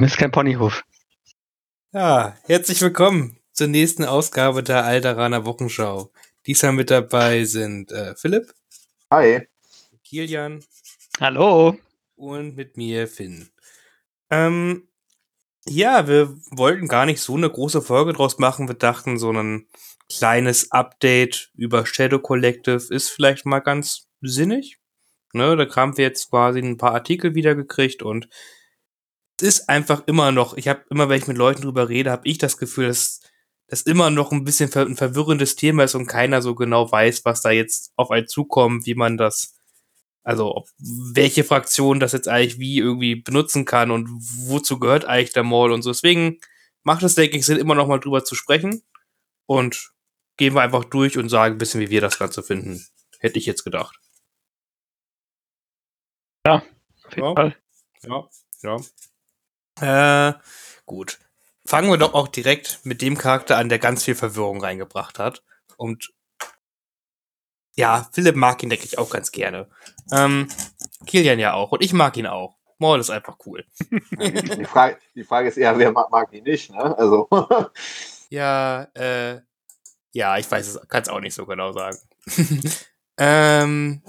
Das ist kein Ponyhof. Ja, herzlich willkommen zur nächsten Ausgabe der Alteraner Wochenschau. Diesmal mit dabei sind äh, Philipp. Hi. Kilian. Hallo. Und mit mir Finn. Ähm, ja, wir wollten gar nicht so eine große Folge draus machen. Wir dachten, so ein kleines Update über Shadow Collective ist vielleicht mal ganz sinnig. Ne, da haben wir jetzt quasi ein paar Artikel wiedergekriegt und ist einfach immer noch, ich habe immer, wenn ich mit Leuten drüber rede, habe ich das Gefühl, dass das immer noch ein bisschen ein verwirrendes Thema ist und keiner so genau weiß, was da jetzt auf einen zukommt, wie man das, also welche Fraktion das jetzt eigentlich wie irgendwie benutzen kann und wozu gehört eigentlich der Mall und so. Deswegen macht es, denke ich, Sinn, immer noch mal drüber zu sprechen und gehen wir einfach durch und sagen ein bisschen, wie wir das Ganze finden. Hätte ich jetzt gedacht. Ja, auf jeden ja. Fall. Ja, ja. Äh, gut. Fangen wir doch auch direkt mit dem Charakter an, der ganz viel Verwirrung reingebracht hat. Und ja, Philipp mag ihn, denke ich, auch ganz gerne. Ähm, Kilian ja auch. Und ich mag ihn auch. Maul ist einfach cool. Die Frage, die Frage ist eher, wer mag, mag ihn nicht, ne? Also. ja, äh, ja, ich weiß es, kann es auch nicht so genau sagen. ähm,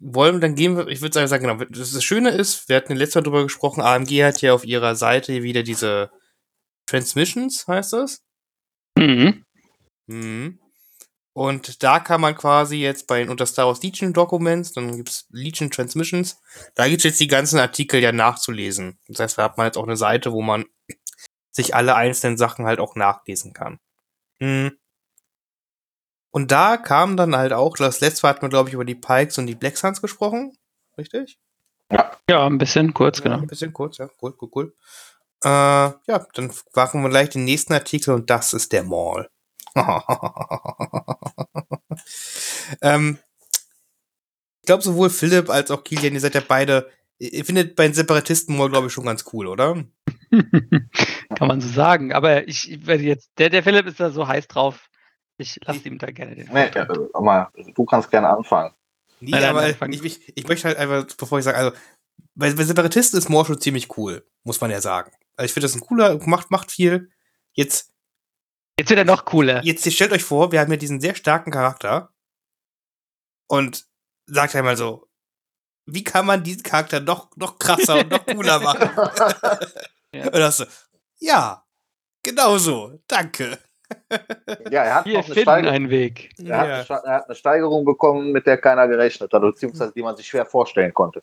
wollen, dann gehen wir, ich würde sagen, genau, das Schöne ist, wir hatten letztes Mal drüber gesprochen, AMG hat ja auf ihrer Seite wieder diese Transmissions, heißt das? Mhm. Mhm. Und da kann man quasi jetzt bei unter Star Wars Legion Documents, dann gibt's Legion Transmissions, da gibt's jetzt die ganzen Artikel ja nachzulesen. Das heißt, da hat man jetzt auch eine Seite, wo man sich alle einzelnen Sachen halt auch nachlesen kann. Mhm. Und da kam dann halt auch, das letzte Mal hatten wir, glaube ich, über die Pikes und die Black Suns gesprochen. Richtig? Ja. Ja, ein bisschen kurz, ja, genau. Ein bisschen kurz, ja. Cool, cool, cool. Äh, ja, dann machen wir gleich den nächsten Artikel und das ist der Mall. ähm, ich glaube, sowohl Philipp als auch Kilian, ihr seid ja beide, ihr findet bei den Separatisten Mall, glaube ich, schon ganz cool, oder? Kann man so sagen. Aber ich, werde jetzt, der, der Philipp ist da so heiß drauf. Ich lasse ihm da gerne den. Nee, ja, mal, du kannst gerne anfangen. Nee, nein, aber nein, ich, ich, ich, möchte halt einfach, bevor ich sage, also, bei, bei Separatisten ist Moore schon ziemlich cool, muss man ja sagen. Also ich finde das ein cooler, macht, macht viel. Jetzt. Jetzt wird er noch cooler. Jetzt stellt euch vor, wir haben ja diesen sehr starken Charakter. Und sagt einmal so, wie kann man diesen Charakter noch, noch krasser und noch cooler machen? ja. Und das so, ja, genau so, danke. Ja, er hat Wir noch eine, finden einen Weg. Er, ja. hat eine, er, hat eine Steigerung bekommen, mit der keiner gerechnet hat, beziehungsweise die man sich schwer vorstellen konnte.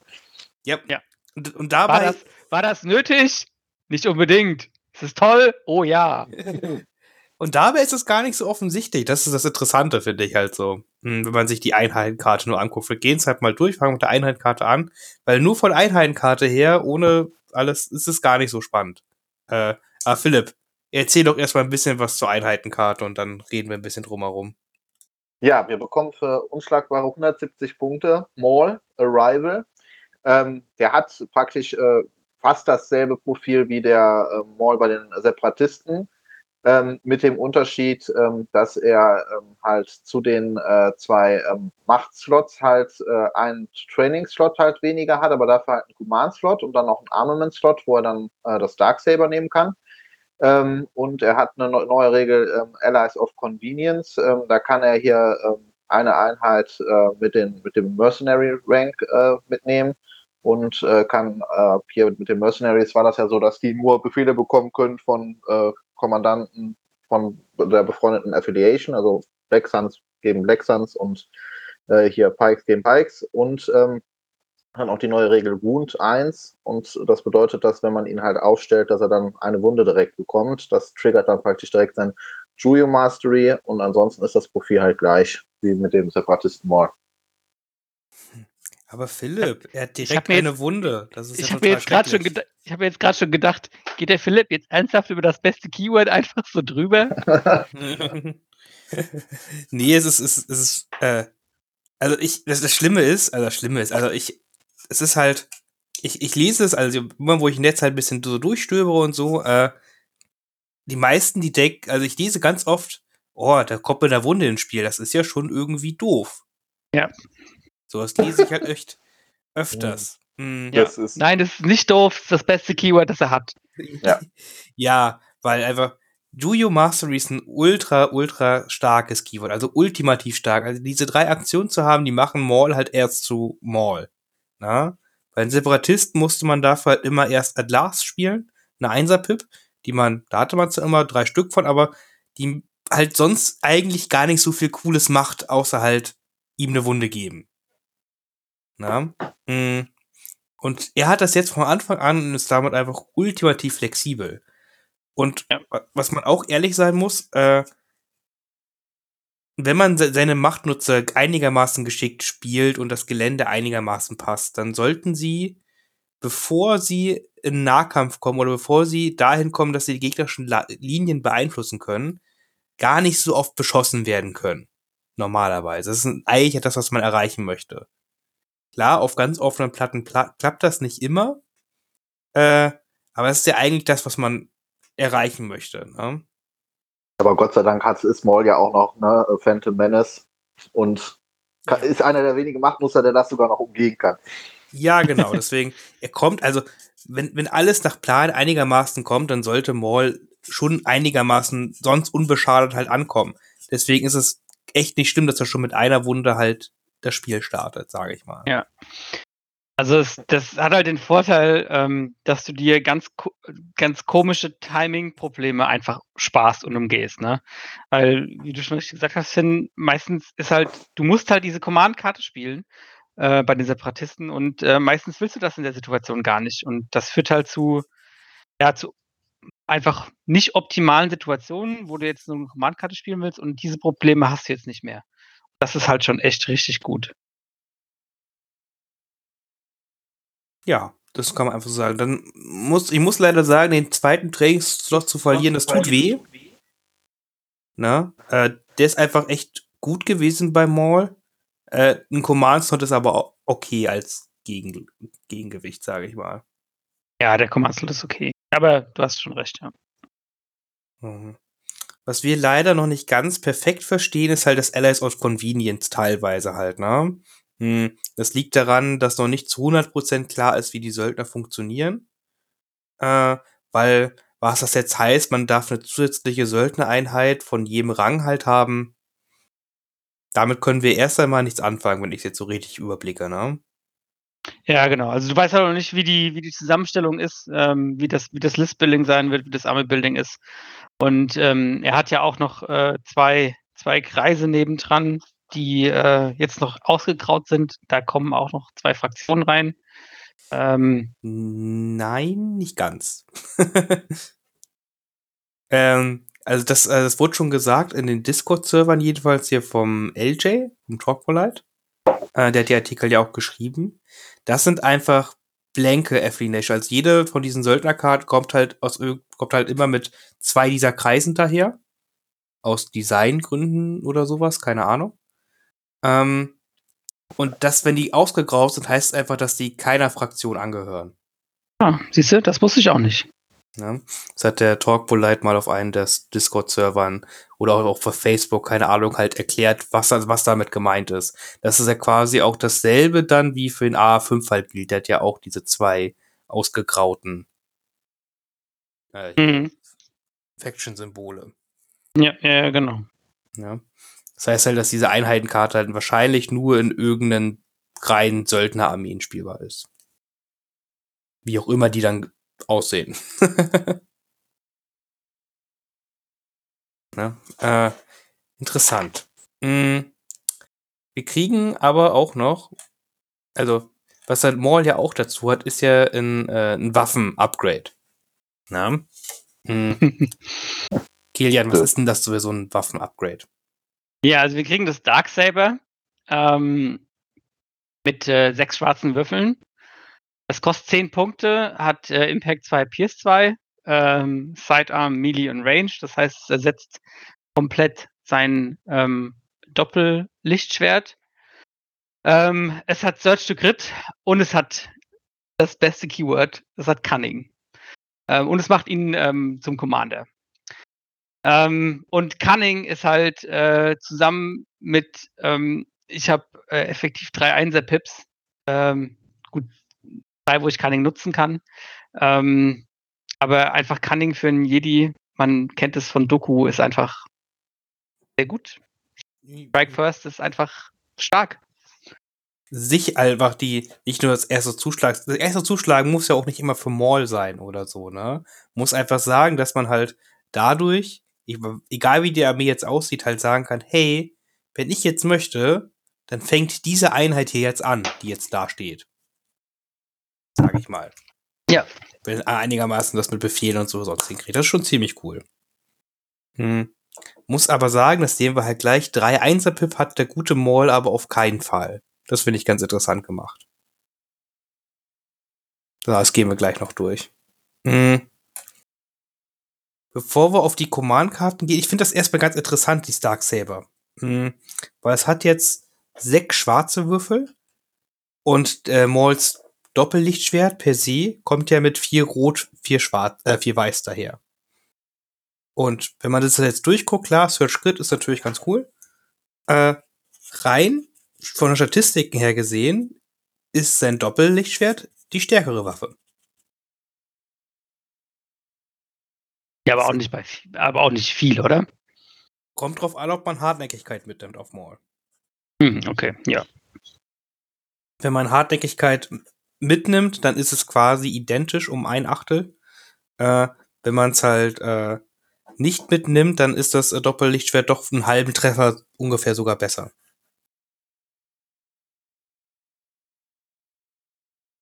Ja, ja. Und, und dabei. War das, war das nötig? Nicht unbedingt. Ist es toll? Oh ja. Und dabei ist es gar nicht so offensichtlich. Das ist das Interessante, finde ich halt so. Hm, wenn man sich die Einheitenkarte nur anguckt. Wir gehen es halt mal durch, fangen mit der Einheitenkarte an. Weil nur von Einheitenkarte her, ohne alles, ist es gar nicht so spannend. Äh, aber Philipp, erzähl doch erstmal ein bisschen was zur Einheitenkarte und dann reden wir ein bisschen drumherum. Ja, wir bekommen für unschlagbare 170 Punkte Maul Arrival. Ähm, der hat praktisch äh, fast dasselbe Profil wie der äh, Maul bei den Separatisten, ähm, mit dem Unterschied, ähm, dass er ähm, halt zu den äh, zwei ähm, Machtslots halt äh, einen Training-Slot halt weniger hat, aber dafür halt einen Command-Slot und dann noch einen Armament-Slot, wo er dann äh, das Darksaber nehmen kann. Ähm, und er hat eine neue Regel, ähm, Allies of Convenience. Ähm, da kann er hier ähm, eine Einheit äh, mit, den, mit dem Mercenary Rank äh, mitnehmen und äh, kann äh, hier mit den Mercenaries war das ja so, dass die nur Befehle bekommen können von äh, Kommandanten von der befreundeten Affiliation, also Black Suns gegen Black Suns und äh, hier Pikes gegen Pikes und ähm, dann auch die neue Regel Wound 1 und das bedeutet, dass wenn man ihn halt aufstellt, dass er dann eine Wunde direkt bekommt. Das triggert dann praktisch direkt sein Juyo Mastery und ansonsten ist das Profil halt gleich wie mit dem Separatisten Maul. Aber Philipp, er hat direkt eine jetzt, Wunde. ich ja habe mir jetzt gerade schon, ich habe jetzt gerade schon gedacht, geht der Philipp jetzt ernsthaft über das beste Keyword einfach so drüber? nee, es ist, es ist, es ist äh, also ich, das, das Schlimme ist, also das Schlimme ist, also ich, es ist halt, ich, ich lese es, also immer wo ich im Netz halt ein bisschen so durchstöbere und so, äh, die meisten, die denken, also ich lese ganz oft, oh, da kommt mit der Wunde ins Spiel, das ist ja schon irgendwie doof. Ja. So, das lese ich halt echt öfters. Hm. Ja. Das ist Nein, das ist nicht doof, das ist das beste Keyword, das er hat. Ja. ja, weil einfach Juyo Mastery ist ein ultra, ultra starkes Keyword, also ultimativ stark. Also diese drei Aktionen zu haben, die machen Maul halt erst zu Maul. Na? Bei den Separatisten musste man dafür halt immer erst at last spielen, eine Einser-Pip, die man, da hatte man zwar immer drei Stück von, aber die halt sonst eigentlich gar nicht so viel Cooles macht, außer halt ihm eine Wunde geben. Na? Mm. Und er hat das jetzt von Anfang an und ist damit einfach ultimativ flexibel. Und was man auch ehrlich sein muss, äh, wenn man se seine Machtnutzer einigermaßen geschickt spielt und das Gelände einigermaßen passt, dann sollten sie, bevor sie in Nahkampf kommen oder bevor sie dahin kommen, dass sie die gegnerischen Linien beeinflussen können, gar nicht so oft beschossen werden können. Normalerweise. Das ist eigentlich etwas, was man erreichen möchte. Klar, auf ganz offenen Platten pla klappt das nicht immer. Äh, aber es ist ja eigentlich das, was man erreichen möchte. Ne? Aber Gott sei Dank hat Small ja auch noch ne, Phantom Menace und kann, ist einer der wenigen Machtmuster, der das sogar noch umgehen kann. Ja, genau. Deswegen, er kommt, also, wenn, wenn alles nach Plan einigermaßen kommt, dann sollte Maul schon einigermaßen sonst unbeschadet halt ankommen. Deswegen ist es echt nicht schlimm, dass er schon mit einer Wunde halt das Spiel startet, sage ich mal. Ja. Also es, das hat halt den Vorteil, ähm, dass du dir ganz, ganz komische Timing-Probleme einfach sparst und umgehst, ne? Weil, wie du schon richtig gesagt hast, Finn, meistens ist halt, du musst halt diese Command-Karte spielen äh, bei den Separatisten und äh, meistens willst du das in der Situation gar nicht. Und das führt halt zu, ja, zu einfach nicht optimalen Situationen, wo du jetzt nur eine Command-Karte spielen willst und diese Probleme hast du jetzt nicht mehr. Das ist halt schon echt richtig gut. Ja, das kann man einfach so sagen. Dann muss, ich muss leider sagen, den zweiten Trainingsslot zu verlieren, das tut weh. Ne? Äh, der ist einfach echt gut gewesen bei Maul. Äh, ein Command-Slot ist aber okay als Gegen Gegengewicht, sage ich mal. Ja, der Command-Slot ist okay. Aber du hast schon recht, ja. Mhm. Was wir leider noch nicht ganz perfekt verstehen, ist halt das Allies of Convenience teilweise halt, ne? Hm, Das liegt daran, dass noch nicht zu 100% klar ist, wie die Söldner funktionieren. Äh, weil, was das jetzt heißt, man darf eine zusätzliche Söldnereinheit von jedem Rang halt haben. Damit können wir erst einmal nichts anfangen, wenn ich es jetzt so richtig überblicke, ne? Ja, genau. Also du weißt halt noch nicht, wie die, wie die Zusammenstellung ist, ähm, wie das, wie das List-Building sein wird, wie das Army-Building ist. Und ähm, er hat ja auch noch äh, zwei, zwei Kreise nebendran, die äh, jetzt noch ausgegraut sind. Da kommen auch noch zwei Fraktionen rein. Ähm, Nein, nicht ganz. ähm, also das, äh, das wurde schon gesagt in den Discord-Servern jedenfalls hier vom LJ, vom Talkpolite. Äh, der hat die Artikel ja auch geschrieben. Das sind einfach blanke Affiliation. Also jede von diesen Söldnerkarten kommt halt aus kommt halt immer mit zwei dieser Kreisen daher. Aus Designgründen oder sowas, keine Ahnung. Ähm, und das, wenn die ausgegraut sind, heißt es einfach, dass die keiner Fraktion angehören. ah, siehst du, das wusste ich auch nicht. Ne? Das hat der Talkpolite mal auf einen der Discord-Servern oder auch auf Facebook, keine Ahnung, halt erklärt, was, was damit gemeint ist. Das ist ja quasi auch dasselbe dann wie für den A5 halt gilt. Der hat ja auch diese zwei ausgegrauten äh, Mhm. Faction-Symbole. Ja, ja, ja, genau. Ja. Das heißt halt, dass diese Einheitenkarte halt wahrscheinlich nur in irgendeinen reinen Söldnerarmeen spielbar ist. Wie auch immer die dann aussehen. ne? äh, interessant. Mm, wir kriegen aber auch noch, also was halt Maul ja auch dazu hat, ist ja ein, äh, ein Waffen-Upgrade. Na? Mm. Kilian, was ist denn das für so ein Waffen-Upgrade? Ja, also wir kriegen das Darksaber ähm, mit äh, sechs schwarzen Würfeln. Das kostet 10 Punkte, hat äh, Impact 2, Pierce 2, ähm, Sidearm, Melee und Range. Das heißt, es ersetzt komplett sein ähm, Doppellichtschwert. Ähm, es hat Search to Crit und es hat das beste Keyword, es hat Cunning. Ähm, und es macht ihn ähm, zum Commander. Ähm, und Cunning ist halt äh, zusammen mit, ähm, ich habe äh, effektiv drei Einser-Pips. Ähm, gut, drei, wo ich Cunning nutzen kann. Ähm, Aber einfach Cunning für einen Jedi, man kennt es von Doku, ist einfach sehr gut. Strike First ist einfach stark. Sich einfach die, nicht nur das erste Zuschlag, das erste Zuschlagen muss ja auch nicht immer für Maul sein oder so, ne? Muss einfach sagen, dass man halt dadurch, egal wie die Armee jetzt aussieht, halt sagen kann, hey, wenn ich jetzt möchte, dann fängt diese Einheit hier jetzt an, die jetzt da steht. Sag ich mal. Ja. Wenn einigermaßen das mit Befehlen und so sonst hinkriegt. Das ist schon ziemlich cool. Hm. Muss aber sagen, das sehen wir halt gleich. 3 1 Pip hat der gute Maul aber auf keinen Fall. Das finde ich ganz interessant gemacht. Das gehen wir gleich noch durch. Hm. Bevor wir auf die Command-Karten gehen, ich finde das erstmal ganz interessant, die Stark Saber. Hm. Weil es hat jetzt sechs schwarze Würfel und äh, Mauls Doppellichtschwert per se kommt ja mit vier Rot, vier Schwarz, äh, vier Weiß daher. Und wenn man das jetzt durchguckt, klar, Search Grid ist natürlich ganz cool. Äh, rein von der Statistiken her gesehen ist sein Doppellichtschwert die stärkere Waffe. Ja, aber auch nicht bei, aber auch nicht viel, oder? Kommt drauf an, ob man Hartnäckigkeit mitnimmt auf Maul. Hm, okay, ja. Wenn man Hartnäckigkeit mitnimmt, dann ist es quasi identisch um ein Achtel. Äh, wenn man es halt äh, nicht mitnimmt, dann ist das Doppellichtschwert doch einen halben Treffer ungefähr sogar besser.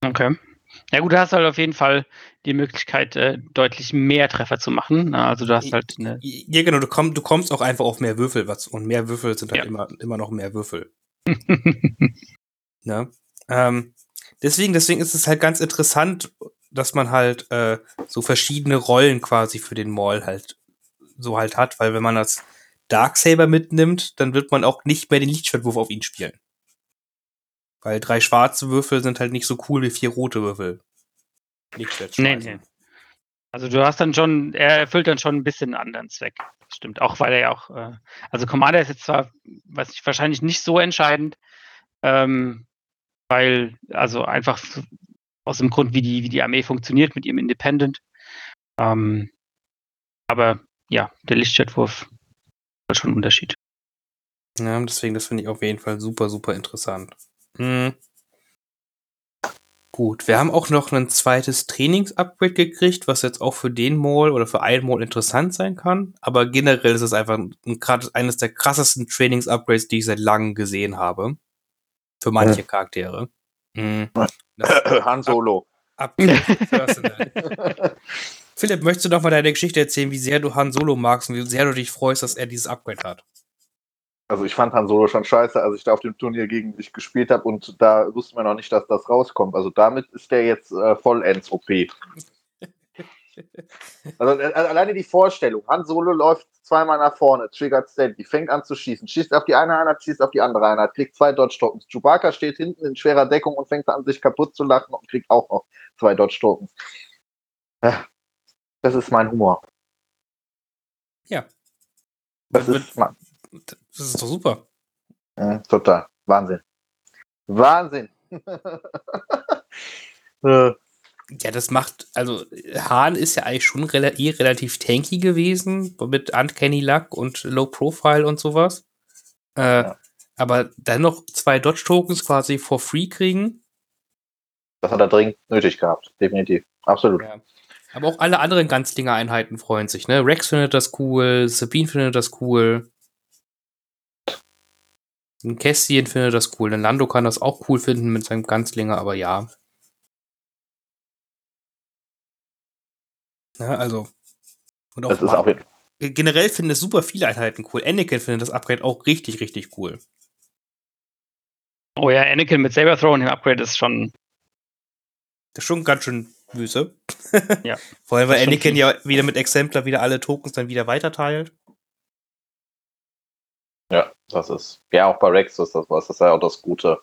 Okay. Ja gut, du hast halt auf jeden Fall die Möglichkeit, äh, deutlich mehr Treffer zu machen. Also du hast halt eine. Ja, genau, du, komm, du kommst auch einfach auf mehr Würfel, was, und mehr Würfel sind halt ja. immer, immer noch mehr Würfel. ne? Ähm, deswegen, deswegen ist es halt ganz interessant, dass man halt äh, so verschiedene Rollen quasi für den Maul halt so halt hat, weil wenn man das Darksaber mitnimmt, dann wird man auch nicht mehr den Lichtschwertwurf auf ihn spielen. Weil drei schwarze Würfel sind halt nicht so cool wie vier rote Würfel. Lichtschwert nee, nee. Also du hast dann schon, er erfüllt dann schon ein bisschen einen anderen Zweck. Stimmt, auch weil er ja auch, äh, also Commander ist jetzt zwar, weiß ich, wahrscheinlich nicht so entscheidend, ähm, weil, also einfach aus dem Grund, wie die, wie die Armee funktioniert mit ihrem Independent. Ähm, aber ja, der Lichtschwertwurf hat schon einen Unterschied. Ja, deswegen, das finde ich auf jeden Fall super, super interessant. Mhm. Gut, wir haben auch noch ein zweites Trainings-Upgrade gekriegt, was jetzt auch für den Mall oder für einen Mall interessant sein kann. Aber generell ist es einfach gerade eines der krassesten Trainings-Upgrades, die ich seit langem gesehen habe. Für manche ja. Charaktere. Mhm. Han Solo. Ab, ab Philipp, möchtest du noch mal deine Geschichte erzählen, wie sehr du Han Solo magst und wie sehr du dich freust, dass er dieses Upgrade hat? Also ich fand Han Solo schon scheiße, als ich da auf dem Turnier gegen dich gespielt habe und da wusste man noch nicht, dass das rauskommt. Also damit ist der jetzt äh, vollends OP. Also äh, alleine die Vorstellung, Han Solo läuft zweimal nach vorne, triggert steady, fängt an zu schießen, schießt auf die eine Einheit, schießt auf die andere Einheit, kriegt zwei Dodge-Tokens. Chewbacca steht hinten in schwerer Deckung und fängt an, sich kaputt zu lachen und kriegt auch noch zwei Dodge-Tokens. Das ist mein Humor. Ja. Das, das ist, das ist doch super. Ja, total. Wahnsinn. Wahnsinn. Ja, das macht, also Hahn ist ja eigentlich schon rel eh relativ tanky gewesen, mit Uncanny Luck und Low Profile und sowas. Äh, ja. Aber dann noch zwei Dodge-Tokens quasi for free kriegen. Das hat er dringend nötig gehabt, definitiv. Absolut. Ja. Aber auch alle anderen Ganzlinger-Einheiten freuen sich, ne? Rex findet das cool, Sabine findet das cool. Ein Kästchen findet das cool. Ein Lando kann das auch cool finden mit seinem Ganzlinger, aber ja. Ja, also. Und auch, das ist auch generell finden es super viele Einheiten cool. Anakin findet das Upgrade auch richtig, richtig cool. Oh ja, Anakin mit Saber Throw im Upgrade ist schon. Das ist schon ganz schön Wüste. Ja. Vor allem, weil Anakin ja wieder mit Exemplar wieder alle Tokens dann wieder weiterteilt. Ja, das ist. Ja, auch bei Rex ist das was. Das ist ja auch das Gute.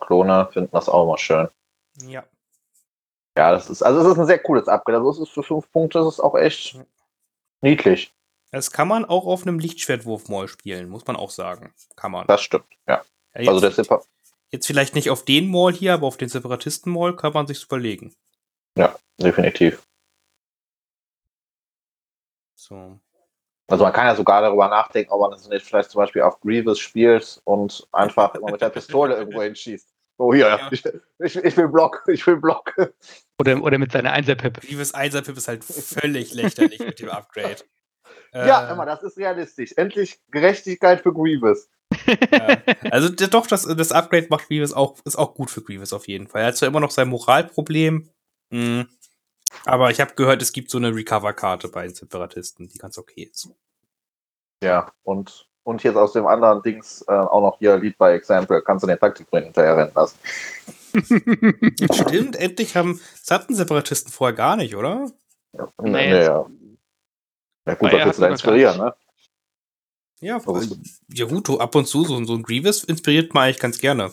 Klone finden das auch immer schön. Ja. Ja, das ist, also es ist ein sehr cooles Upgrade. Also es ist für fünf Punkte, das ist auch echt niedlich. Das kann man auch auf einem Lichtschwertwurf mal spielen, muss man auch sagen. Kann man. Das stimmt, ja. ja also der Jetzt vielleicht nicht auf den Mall hier, aber auf den Separatisten-Mall kann man sich überlegen. Ja, definitiv. So. Also man kann ja sogar darüber nachdenken, ob man das nicht vielleicht zum Beispiel auf Grievous spielt und einfach immer mit der Pistole irgendwo hinschießt. Oh hier, Ja. ich, ich, ich will Block, ich will Block. Oder, oder mit seiner Einserpip. Grievous Einser-Pip ist halt völlig lächerlich mit dem Upgrade. Ja, Äh, immer, das ist realistisch. Endlich Gerechtigkeit für Grievous. Ja. Also doch, das, das Upgrade macht Grievous auch, ist auch gut für Grievous auf jeden Fall. Er hat zwar immer noch sein Moralproblem, mh, aber ich habe gehört, es gibt so eine Recover-Karte bei den Separatisten, die ganz okay ist. Ja, und, und jetzt aus dem anderen Dings äh, auch noch hier Lead by Example. Kannst du den Taktikbring hinterher rennen lassen. Stimmt, endlich haben, das hatten Separatisten vorher gar nicht, oder? Nee, Nee, jetzt- ja. Ja gut, was er willst du da inspirieren, ne? Ja, es- ja gut, ab und zu, so, so ein Grievous inspiriert man eigentlich ganz gerne.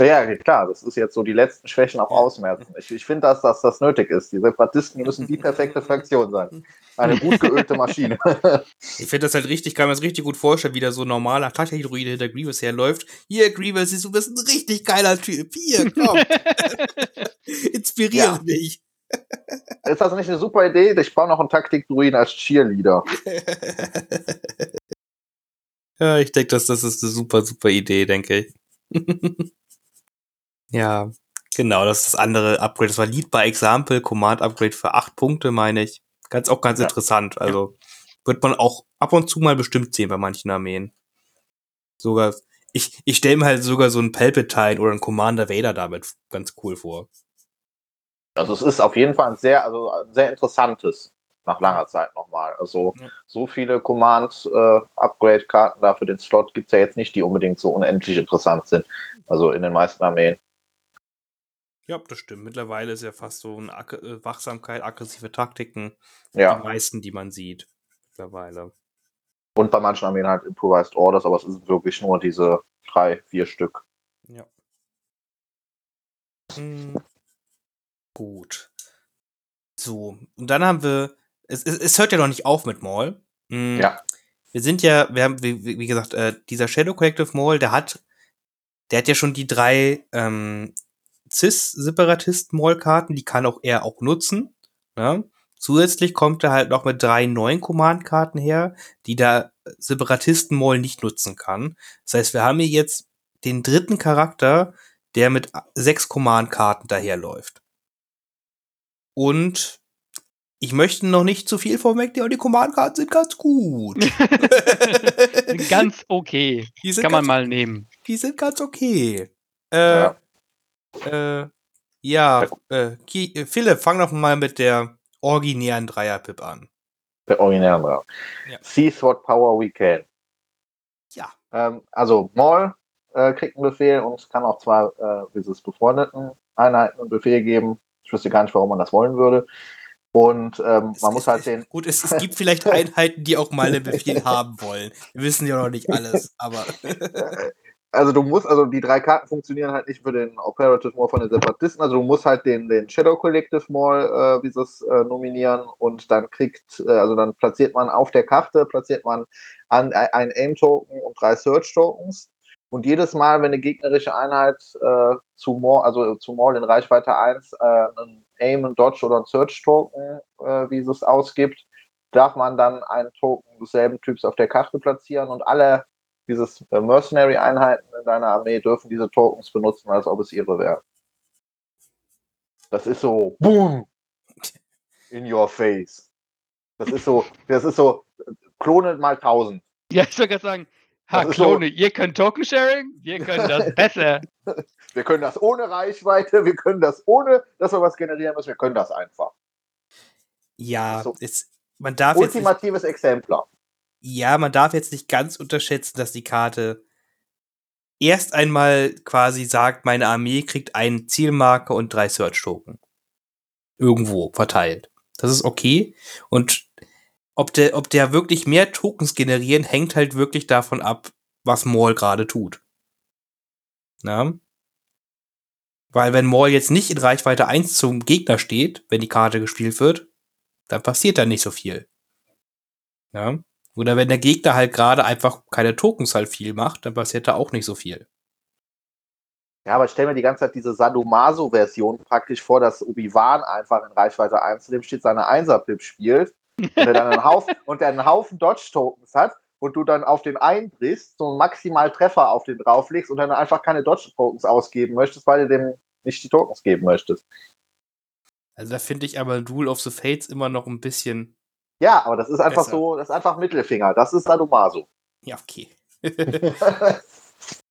Ja, ja, klar, das ist jetzt so die letzten Schwächen auch ausmerzen. Ich, ich finde, dass, dass das nötig ist. Die Separatisten müssen die perfekte Fraktion sein. Eine gut geölte Maschine. Ich finde das halt richtig, kann mir das richtig gut vorstellen, wie da so ein normaler Taktik-Druide hinter Grievous herläuft. Hier, Grievous, du bist ein richtig geiler Typ. Hier, komm, inspiriere Ja. mich. ist das nicht eine super Idee? Ich baue noch einen Taktik-Druiden als Cheerleader. ja, ich denke, das, das ist eine super, super Idee, denke ich. Ja, genau, das ist das andere Upgrade. Das war Lead by Example, Command Upgrade für acht Punkte, meine ich. Ganz, auch ganz Ja. interessant. Also, wird man auch ab und zu mal bestimmt sehen bei manchen Armeen. Sogar, ich, ich stelle mir halt sogar so einen Palpatine oder einen Commander Vader damit ganz cool vor. Also es ist auf jeden Fall ein sehr, also ein sehr interessantes nach langer Zeit nochmal. Also Ja. so viele Command-Upgrade-Karten da für den Slot gibt's ja jetzt nicht, die unbedingt so unendlich interessant sind. Also in den meisten Armeen. Ja, das stimmt. Mittlerweile ist ja fast so eine Ag äh, Wachsamkeit, aggressive Taktiken Ja. die meisten, die man sieht. Mittlerweile. Und bei manchen Armeen halt Improvised Orders, aber es sind wirklich nur diese drei, vier Stück. Ja. Hm. Gut. So, und dann haben wir, es, es, es hört ja noch nicht auf mit Maul. Hm. Ja. Wir sind ja, wir haben, wie, wie wie gesagt, äh, dieser Shadow Collective Maul, der hat, der hat ja schon die drei ähm, Cis-Separatist-Maul-Karten, die kann auch er auch nutzen. Ne? Zusätzlich kommt er halt noch mit drei neuen Command-Karten her, die der Separatisten-Maul nicht nutzen kann. Das heißt, wir haben hier jetzt den dritten Charakter, der mit sechs Command-Karten daherläuft. Und ich möchte noch nicht zu viel vorwegnehmen, aber die Command-Karten sind ganz gut. Sind ganz okay. die sind Kann man ganz, mal nehmen. Die sind ganz okay. Äh, Ja. Äh, ja, äh, äh, Philipp, fang doch mal mit der originären Dreier-Pip an. Der originären Draft. Ja. Seize what power we can. Ja. Ähm, also Maul äh, kriegt einen Befehl und kann auch zwar äh, dieses befreundeten Einheiten einen Befehl geben. Ich wüsste gar nicht, warum man das wollen würde. Und ähm, Es- man es, muss halt den, Gut, es, es gibt vielleicht Einheiten, die auch mal einen Befehl haben wollen. Wir wissen ja noch nicht alles, aber also du musst, also die drei Karten funktionieren halt nicht für den Operative Maul von den Separatisten, also du musst halt den, den Shadow Collective Maul, äh, wie sie es äh, nominieren und dann kriegt, äh, also dann platziert man auf der Karte, platziert man an, äh, ein Aim-Token und drei Search-Tokens. Und jedes Mal, wenn eine gegnerische Einheit äh, zu Maul, also zu Maul in Reichweite 1 äh, einen Aim, einen Dodge oder einen Search-Token, äh, wie sie es ausgibt, darf man dann einen Token desselben Typs auf der Karte platzieren und alle dieses äh, Mercenary-Einheiten in deiner Armee dürfen diese Tokens benutzen, als ob es ihre wären. Das ist so, boom, in your face. Das ist so, das ist so, äh, Klone mal 1000. Ja, ich wollte gerade sagen, ha, Das ist so- Klone, ihr könnt Token-Sharing, wir können das besser. Wir können das ohne Reichweite, wir können das ohne, dass wir was generieren müssen, wir können das einfach. ja, So. es, man darf jetzt nicht, Ultimatives Exemplar. Ja, man darf jetzt nicht ganz unterschätzen, dass die Karte erst einmal quasi sagt, meine Armee kriegt einen Zielmarker und drei Search-Token. Irgendwo verteilt. Das ist okay. Und ob der, ob der wirklich mehr Tokens generieren, hängt halt wirklich davon ab, was Maul gerade tut. Na? Weil wenn Maul jetzt nicht in Reichweite 1 zum Gegner steht, wenn die Karte gespielt wird, dann passiert da nicht so viel. Ja? Oder wenn der Gegner halt gerade einfach keine Tokens halt viel macht, dann passiert da auch nicht so viel. Ja, aber ich stell mir die ganze Zeit diese Sadomaso-Version praktisch vor, dass Obi-Wan einfach in Reichweite 1 zu dem steht, seine 1er-Pip spielt Und der dann einen Haufen, und der einen Haufen Dodge-Tokens hat und du dann auf den einbrichst, so einen maximal Treffer auf den drauflegst und dann einfach keine Dodge-Tokens ausgeben möchtest, weil du dem nicht die Tokens geben möchtest. Also da finde ich aber Duel of the Fates immer noch ein bisschen. Ja, aber das ist einfach Besser. so, das ist einfach Mittelfinger. Das ist Sadomaso. Ja, okay.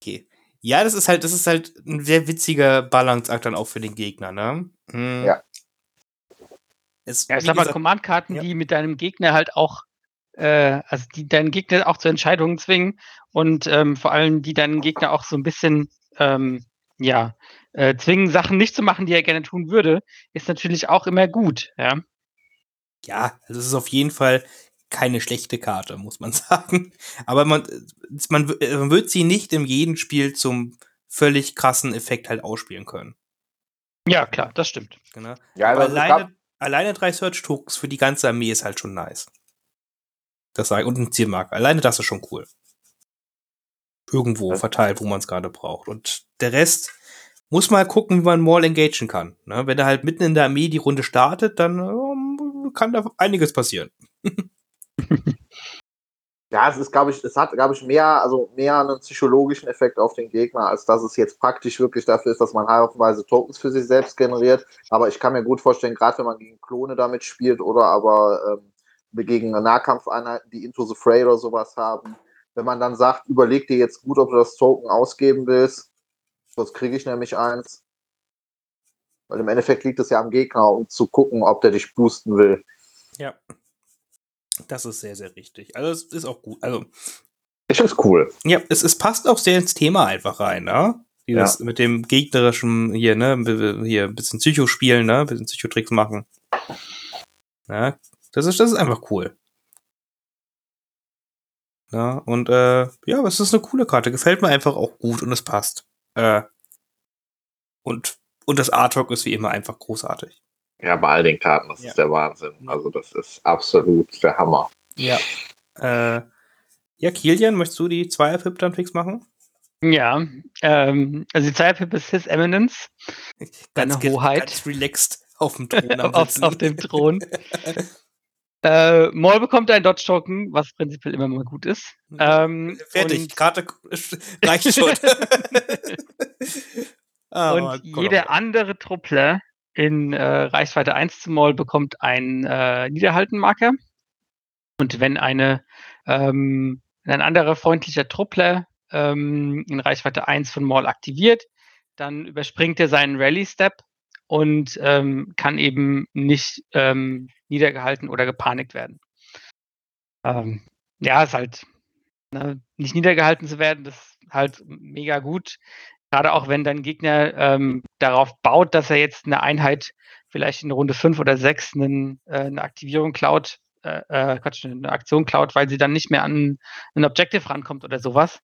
okay. Ja, das ist halt, das ist halt ein sehr witziger Balanceakt dann auch für den Gegner, ne? Hm. Ja. Es, Ja, ich wie sag mal, gesagt, Command-Karten, ja. die mit deinem Gegner halt auch, äh, also die deinen Gegner auch zu Entscheidungen zwingen und ähm, vor allem die deinen Gegner auch so ein bisschen, ähm, ja, äh, zwingen, Sachen nicht zu machen, die er gerne tun würde, ist natürlich auch immer gut, ja. Ja, also es ist auf jeden Fall keine schlechte Karte, muss man sagen. Aber man, man, w- man wird sie nicht in jedem Spiel zum völlig krassen Effekt halt ausspielen können. Ja, klar, das stimmt. Genau. Ja, Aber also alleine, alleine drei Search-Tokens für die ganze Armee ist halt schon nice. Das sage ich. Und ein Zielmarker. Alleine das ist schon cool. Irgendwo Ja. verteilt, wo man es gerade braucht. Und der Rest muss mal gucken, wie man Maul engagen kann. Ne? Wenn er halt mitten in der Armee die Runde startet, dann ähm, kann da einiges passieren. ja, es ist, glaube ich, es hat, glaube ich, mehr, also mehr einen psychologischen Effekt auf den Gegner, als dass es jetzt praktisch wirklich dafür ist, dass man haufenweise Tokens für sich selbst generiert. Aber ich kann mir gut vorstellen, gerade wenn man gegen Klone damit spielt oder aber ähm, gegen Nahkampfeinheiten, die Into the Fray oder sowas haben, wenn man dann sagt, überleg dir jetzt gut, ob du das Token ausgeben willst, sonst kriege ich nämlich eins. Weil im Endeffekt liegt es ja am Gegner, um zu gucken, ob der dich boosten will. Ja. Das ist sehr, sehr richtig. Also es ist auch gut. Also, Ich finde es cool. ja, es, es passt auch sehr ins Thema einfach rein, ne? Dieses mit dem gegnerischen hier, ne, hier ein bisschen Psycho spielen, ne, ein bisschen Psychotricks machen. Ja, das ist, das ist einfach cool. Ja, und äh, ja, es ist eine coole Karte. Gefällt mir einfach auch gut und es passt. Äh, und, und das Artwork ist wie immer einfach großartig. Ja, bei all den Karten, das Ja. ist der Wahnsinn. Also das ist absolut der Hammer. Ja. Äh, ja, Kilian, möchtest du die Zweier-Pip dann fix machen? Ja, ähm, also die Zeitpip ist His Eminence Deine ge- Hoheit. Ganz relaxed auf dem Thron am auf, auf dem Thron. äh, Maul bekommt ein Dodge-Token, was prinzipiell immer mal gut ist. Ähm, Fertig, Karte reicht schon. Ah, Und jeder andere Truppler in äh, Reichweite 1 zum Maul bekommt einen äh, Niederhaltenmarker. Und wenn eine ähm, ein anderer freundlicher Truppler ähm, in Reichweite 1 von Maul aktiviert, dann überspringt er seinen Rally-Step und ähm, kann eben nicht ähm, niedergehalten oder gepanikt werden. Ähm, ja, ist halt ne, nicht niedergehalten zu werden, das ist halt mega gut. Gerade auch wenn dein Gegner ähm, darauf baut, dass er jetzt eine Einheit vielleicht in Runde 5 oder 6 einen, äh, eine Aktivierung klaut, äh, äh, Quatsch, eine Aktion klaut, weil sie dann nicht mehr an ein Objective rankommt oder sowas,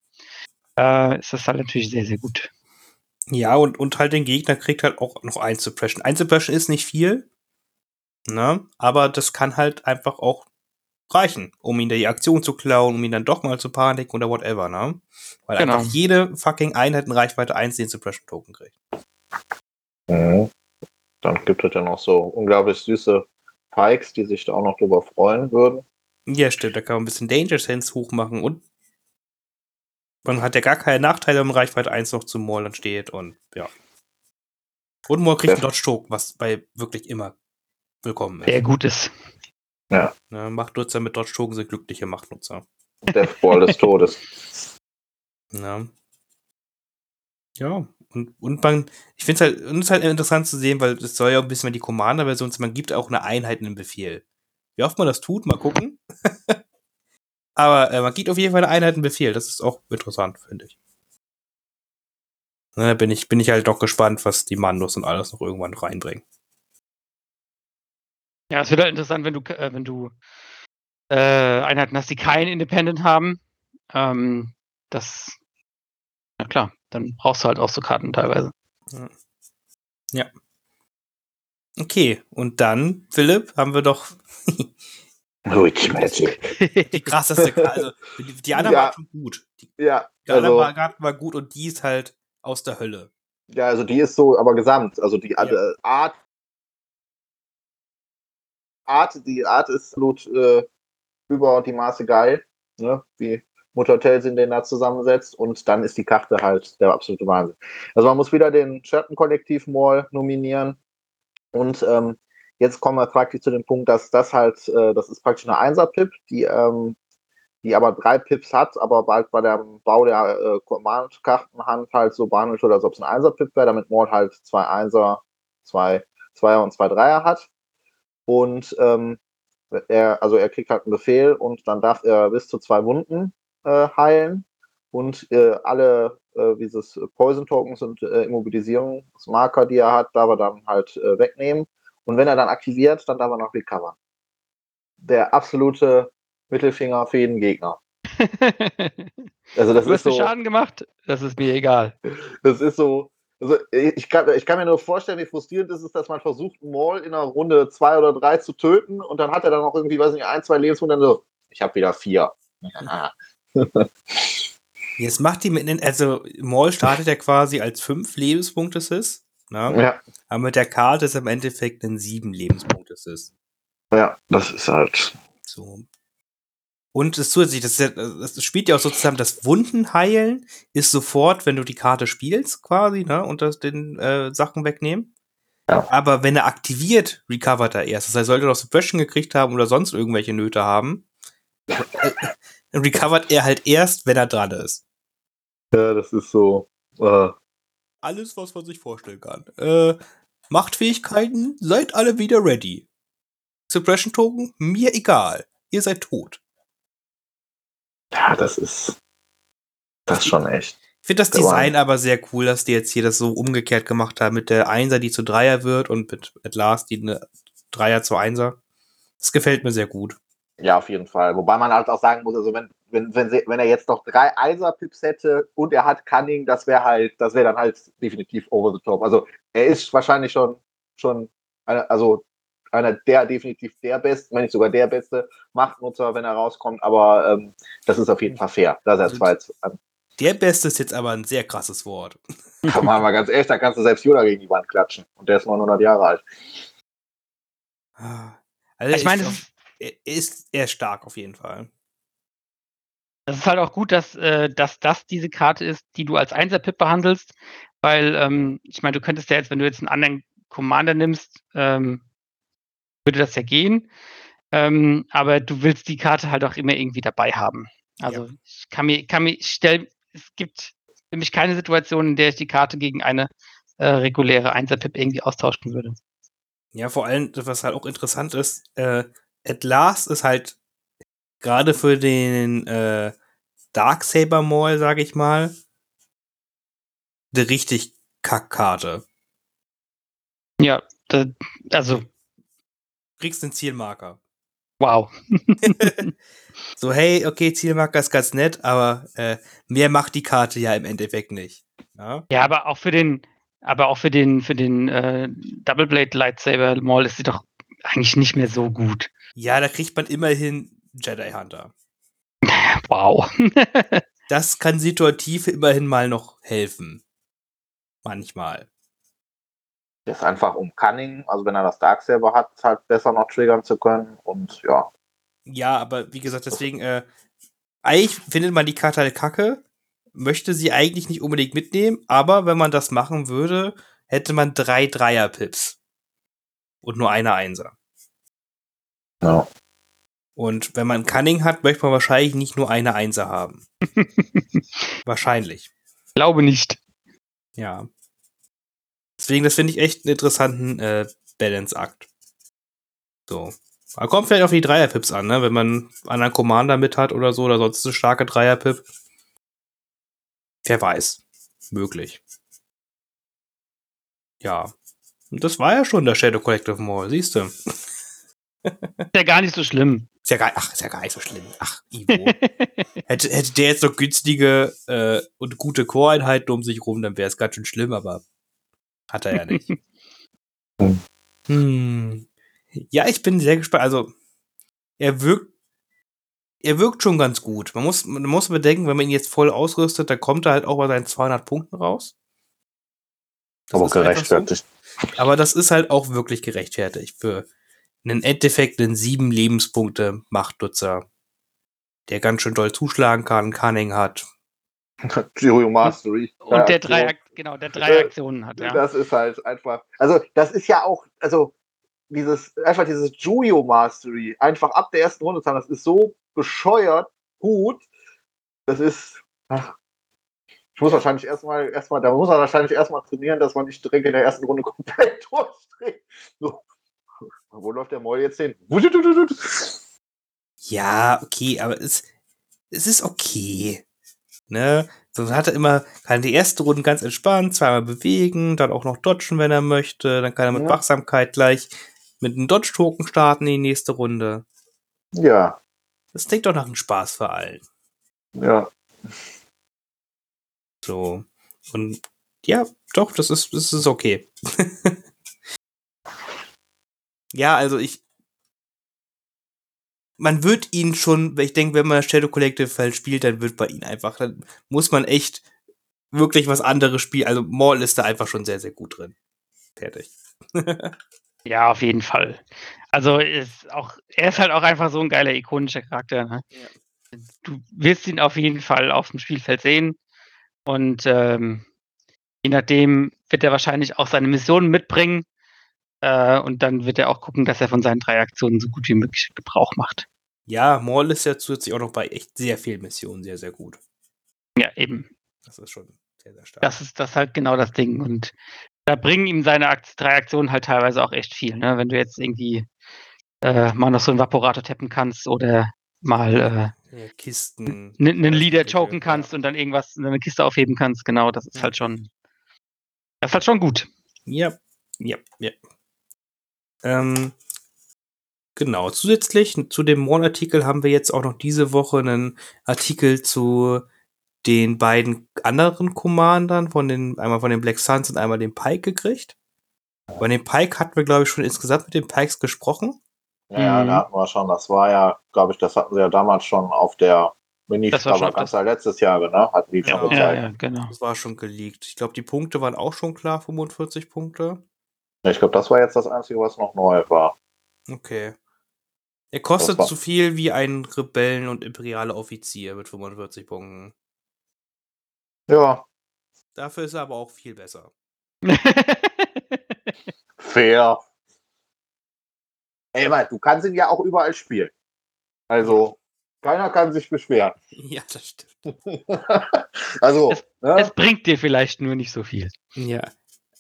äh, ist das halt natürlich sehr, sehr gut. Ja, und, und halt den Gegner kriegt halt auch noch Einzelpression. Einzelpression ist nicht viel, ne? Aber das kann halt einfach auch reichen, um ihn die Aktion zu klauen, um ihn dann doch mal zu paniken oder whatever, ne? Weil Genau. einfach jede fucking Einheit in Reichweite 1 den Suppression Token kriegt. Mhm. Dann gibt es ja noch so unglaublich süße Pikes, die sich da auch noch drüber freuen würden. Ja, stimmt, da kann man ein bisschen Danger Sense hochmachen und man hat ja gar keine Nachteile, wenn man Reichweite 1 noch zum Maul dann steht und ja. Und Maul kriegt einen. Dodge Token, was bei wirklich immer willkommen ist. Sehr gut ist. Ne, Machtnutzer mit Dodge Token sind glückliche Machtnutzer. Deathball des Todes. Ja. Ja, und, und man, ich finde es halt, und ist halt interessant zu sehen, weil es soll ja ein bisschen mehr die Commander-Version sein, man gibt auch eine Einheit in den Befehl. Wie oft man das tut, mal gucken. Aber äh, man gibt auf jeden Fall eine Einheit in Befehl, das ist auch interessant, finde ich. Da bin ich, bin ich halt doch gespannt, was die Mandos und alles noch irgendwann reinbringen. Ja, es wird halt interessant, wenn du, äh, wenn du äh, Einheiten hast, die kein Independent haben. Ähm, das, na klar, dann brauchst du halt auch so Karten teilweise. Okay, und dann, Philipp, haben wir doch Witch Magic. die krasseste Karte. Also, die, die anderen Ja. waren schon gut. Die, Ja, die anderen also, war, Karten war gut und die ist halt aus der Hölle. ja, also die ist so, aber gesamt. Also die Ja. äh, Art Art, die Art ist absolut äh, über die Maße geil, ne? wie Mutter Telsin den da zusammensetzt und dann ist die Karte halt der absolute Wahnsinn. Also man muss wieder den Scherten-Kollektiv Mall nominieren und ähm, jetzt kommen wir praktisch zu dem Punkt, dass das halt, äh, das ist praktisch eine Einser-Pip, die, ähm, die aber drei Pips hat, aber bald bei dem Bau der äh, Command-Kartenhand halt so behandelt wird, als ob es ein Einser-Pip wäre, damit Maul halt zwei Einser, zwei Zweier und zwei Dreier hat. Und ähm, er, also er kriegt halt einen Befehl und dann darf er bis zu zwei Wunden äh, heilen und äh, alle äh, dieses Poison Tokens und äh, Immobilisierungsmarker, die er hat, darf er dann halt äh, wegnehmen. Und wenn er dann aktiviert, dann darf er noch recovern. Der absolute Mittelfinger für jeden Gegner. also das du hast so, Schaden gemacht, das ist mir egal. Das ist so, also ich kann, ich kann mir nur vorstellen, wie frustrierend ist es, dass man versucht, einen Maul in einer Runde zwei oder drei zu töten und dann hat er dann noch irgendwie, weiß nicht, ein, zwei Lebenswunden so, ich habe wieder vier. Jetzt macht die mit, also Maul startet ja quasi als fünf Lebenspunkte ist. Ne? Ja. Aber mit der Karte ist im Endeffekt ein sieben Lebenspunkte ist. Ja, das ist halt. So. Und das zusätzlich, das, das spielt ja auch so zusammen, das Wundenheilen ist sofort, wenn du die Karte spielst, quasi, ne, und das den äh, Sachen wegnehmen. Ja. Aber wenn er aktiviert, recovert er erst. Das heißt, sollte er noch Suppression gekriegt haben oder sonst irgendwelche Nöte haben, recovert er halt erst, wenn er dran ist. Ja, das ist so. Uh. Alles, was man sich vorstellen kann. Äh, Machtfähigkeiten, seid alle wieder ready. Suppression Token, mir egal. Ihr seid tot. Ja, das ist. Das ist schon echt. Ich finde das Design aber sehr cool, dass die jetzt hier das so umgekehrt gemacht haben mit der Einser, die zu Dreier wird und mit At Last, die eine Dreier zu Einser. Das gefällt mir sehr gut. Ja, auf jeden Fall. Wobei man halt auch sagen muss, also wenn, wenn, wenn, sie, wenn er jetzt noch drei Einser-Pips hätte und er hat Cunning, das wäre halt, das wäre dann halt definitiv over the top. Also er ist wahrscheinlich schon, schon, also einer der definitiv der beste, wenn nicht sogar der beste Machtnutzer, wenn er rauskommt, aber ähm, das ist auf jeden Fall fair, dass er also zwei ähm, Der Beste ist jetzt aber ein sehr krasses Wort. Kann man mal ganz ehrlich, da kannst du selbst Yoda gegen die Wand klatschen und der ist 900 Jahre alt. Also ich meine, er ist eher stark auf jeden Fall. Das ist halt auch gut, dass, äh, dass das diese Karte ist, die du als Einser-Pip behandelst, weil ähm, ich meine, du könntest ja jetzt, wenn du jetzt einen anderen Commander nimmst, ähm, würde das ja gehen. Ähm, aber du willst die Karte halt auch immer irgendwie dabei haben. Also ja. ich kann mir, kann mir stellen, es gibt für mich keine Situation, in der ich die Karte gegen eine äh, reguläre Einser-Pip irgendwie austauschen würde. Ja, vor allem, was halt auch interessant ist, äh, At Last ist halt gerade für den äh, Darksaber Maul, sag ich mal, eine richtig Kackkarte. Ja, da, also kriegst einen Zielmarker. Wow. so, hey, okay, Zielmarker ist ganz nett, aber äh, mehr macht die Karte ja im Endeffekt nicht. Ja, ja aber auch für den, aber auch für den, für den äh, Double Blade Lightsaber Maul ist sie doch eigentlich nicht mehr so gut. Ja, da kriegt man immerhin Jedi Hunter. Wow. das kann situativ immerhin mal noch helfen. Manchmal ist einfach um Cunning, also wenn er das Dark selber hat, halt besser noch triggern zu können und ja. Ja, aber wie gesagt, deswegen, äh, eigentlich findet man die Karte halt kacke, möchte sie eigentlich nicht unbedingt mitnehmen, aber wenn man das machen würde, hätte man drei Dreier-Pips. Und nur eine Einser. Ja. Und wenn man Cunning hat, möchte man wahrscheinlich nicht nur eine Einser haben. wahrscheinlich. Glaube nicht. Ja. Deswegen, das finde ich echt einen interessanten äh, Balance-Akt. So. Aber kommt vielleicht auf die Dreier-Pips an, ne? Wenn man einen anderen Commander mit hat oder so, oder sonst eine starke Dreier-Pip. Wer weiß. Möglich. Ja. Und das war ja schon der Shadow Collective Mall, siehst du. Ist ja gar nicht so schlimm. Ist ja gar, ach, ist ja gar nicht so schlimm. Ach, Ivo. hätte, hätte der jetzt noch günstige äh, und gute Core-Einheiten um sich rum, dann wäre es ganz schön schlimm, aber hat er ja nicht. hm. Ja, ich bin sehr gespannt. Also, er wirkt, er wirkt schon ganz gut. Man muss, man muss bedenken, wenn man ihn jetzt voll ausrüstet, dann kommt er halt auch bei seinen 200 Punkten raus. Das Aber gerechtfertigt. So. Aber das ist halt auch wirklich gerechtfertigt für einen Endeffekt einen sieben Lebenspunkte Machtnutzer, der ganz schön doll zuschlagen kann, Cunning hat. Zero Mastery. Und Ja, der drei, so. Genau, der drei Aktionen hat, ja. Das ist halt einfach. Also, das ist ja auch, also dieses, einfach dieses Juyo Mastery, einfach ab der ersten Runde zu haben, das ist so bescheuert gut. Das ist. Ach, ich muss wahrscheinlich erstmal, erstmal, da muss man wahrscheinlich erstmal trainieren, dass man nicht direkt in der ersten Runde komplett durchdreht. So. Wo läuft der Moll jetzt hin? Ja, okay, aber es, es ist okay. Ne? So hat er immer, kann die erste Runde ganz entspannt, zweimal bewegen, dann auch noch dodgen, wenn er möchte, dann kann er mit Ja. Wachsamkeit gleich mit einem Dodge-Token starten in die nächste Runde. Ja, Das klingt doch nach einem Spaß für allen. ja. So. Und ja, doch, das ist, das ist okay. ja, also ich. Man wird ihn schon, ich denke, wenn man Shadow Collective halt spielt, dann wird bei ihm einfach, dann muss man echt wirklich was anderes spielen. Also Maul ist da einfach schon sehr, sehr gut drin. Fertig. Ja, auf jeden Fall. Also ist auch, er ist halt auch einfach so ein geiler, ikonischer Charakter. Ne? Du wirst ihn auf jeden Fall auf dem Spielfeld sehen. Und ähm, je nachdem wird er wahrscheinlich auch seine Missionen mitbringen. Äh, und dann wird er auch gucken, dass er von seinen drei Aktionen so gut wie möglich Gebrauch macht. Ja, Maul ist ja zusätzlich auch noch bei echt sehr vielen Missionen sehr, sehr gut. Ja, eben. Das ist schon sehr, sehr stark. Das ist das halt genau das Ding. Und da bringen ihm seine Akt drei Aktionen halt teilweise auch echt viel. Ne? Wenn du jetzt irgendwie äh, mal noch so einen Vaporator tappen kannst oder mal äh, Ja, Kisten. einen Leader choken ja. kannst und dann irgendwas in eine Kiste aufheben kannst, genau, das ist Ja. halt schon. Das ist halt schon gut. Ja, ja, ja. Ähm, genau, zusätzlich zu dem Morn-Artikel haben wir jetzt auch noch diese Woche einen Artikel zu den beiden anderen Commandern, von den, einmal von den Black Suns und einmal den Pike gekriegt. Bei dem Pike hatten wir, glaube ich, schon insgesamt mit den Pikes gesprochen. Ja, ja, Mhm. da hatten wir schon, das war ja, glaube ich, das hatten sie ja damals schon auf der mini schon ganz letztes Jahr, ne? Hatten die schon Ja, ja, gezeigt. ja, genau. Das war schon geleakt. Ich glaube, die Punkte waren auch schon klar, 45 Punkte. Ich glaube, das war jetzt das Einzige, was noch neu war. Okay. Er kostet so viel wie ein Rebellen- und imperialer Offizier mit 45 Punkten. Ja, Dafür ist er aber auch viel besser. fair. Ey, weil du kannst ihn ja auch überall spielen. Also, keiner kann sich beschweren. Ja, das stimmt. also, Es- ne? es bringt dir vielleicht nur nicht so viel. Ja.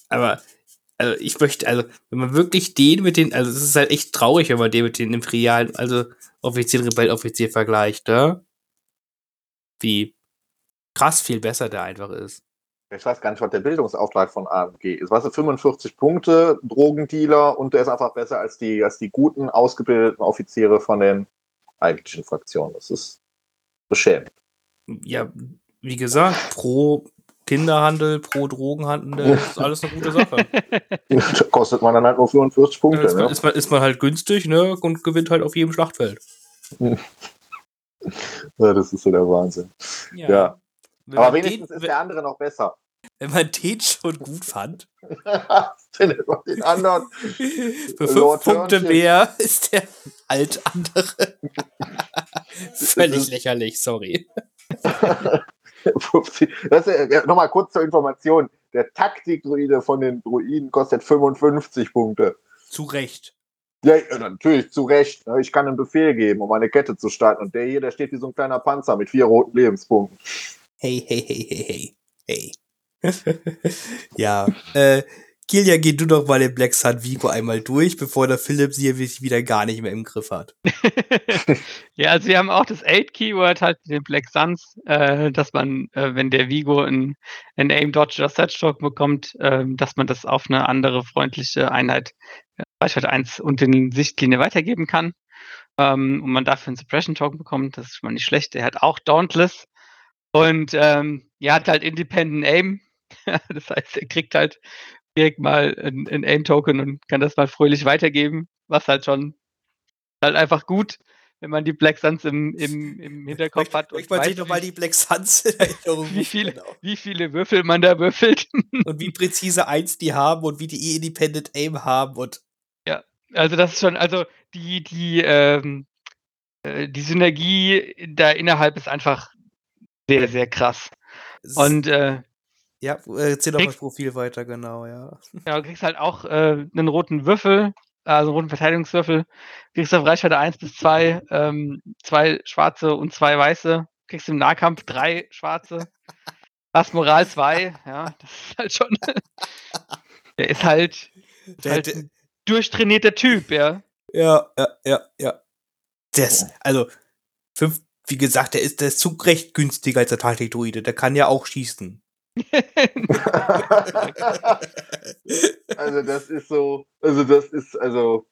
Aber, also ich möchte, also, wenn man wirklich den mit den, also es ist halt echt traurig, wenn man den mit den imperialen, also Offizier, Rebelloffizier vergleicht, ne? Wie krass viel besser der einfach ist. ich weiß gar nicht, was der Bildungsauftrag von AMG ist. Was sind 45 Punkte, Drogendealer und der ist einfach besser als die, als die guten, ausgebildeten Offiziere von den eigentlichen Fraktionen. Das ist beschämend. Ja, wie gesagt, pro Kinderhandel, pro Drogenhandel, das ist alles eine gute Sache. Kostet man dann halt nur 45 Punkte. ist, man, Ne? ist, man, ist man halt günstig, ne? Und gewinnt halt auf jedem Schlachtfeld. Ja, das ist so der Wahnsinn. Ja. Wenn Aber wenigstens den, ist der andere noch besser. wenn man den schon gut fand, den anderen. für fünf Lord Punkte Hörnchen. mehr ist der alt andere. Völlig lächerlich, sorry. Das ist, ja, Nochmal kurz zur Information. Der Taktikdruide von den Druiden kostet 55 Punkte. Zu Recht. Ja, natürlich, zu Recht. Ich kann einen Befehl geben, um eine Kette zu starten. Und der hier, der steht wie so ein kleiner Panzer mit vier roten Lebenspunkten. Hey, hey, hey, hey, hey, hey. ja, äh, Kilja, geh du doch mal den Black Sun Vigo einmal durch, bevor der Philipp sie wieder gar nicht mehr im Griff hat. ja, also wir haben auch das 8-Keyword halt den Black Suns, äh, dass man, äh, wenn der Vigo ein, ein Aim Dodge oder Set Stroke bekommt, äh, dass man das auf eine andere freundliche Einheit, äh, Reichweite 1 und in Sichtlinie weitergeben kann. Ähm, und man dafür einen Suppression Token bekommt, das ist schon mal nicht schlecht. Der hat auch Dauntless und ähm, ja, hat halt Independent Aim. das heißt, er kriegt halt direkt mal ein, Aim-Token und kann das mal fröhlich weitergeben, was halt schon halt einfach gut, wenn man die Black Suns im, im, im Hinterkopf hat Ich wollte sich noch mal wie, die Black Suns in Erinnerung wie viele- genau. wie viele Würfel man da würfelt. und wie präzise eins die haben und wie die eh Independent Aim haben und also das ist schon, also die, die, ähm, äh, die Synergie da innerhalb ist einfach sehr, sehr krass. Und äh, ja, erzähl doch das Profil weiter, genau, ja. ja, du kriegst halt auch äh, einen roten Würfel, also einen roten Verteidigungswürfel. Kriegst auf Reichweite 1 bis 2, ähm, zwei schwarze und zwei weiße. Kriegst im Nahkampf drei schwarze. Hast Moral 2, ja, das ist halt schon. der ist halt, Der, halt der, durchtrainierter Typ, ja. ja, ja, ja, ja. Das, also, fünf, wie gesagt, der ist, der ist zu recht günstiger als der Taktik-Druide. Der kann ja auch schießen. also das ist so, also das ist, also.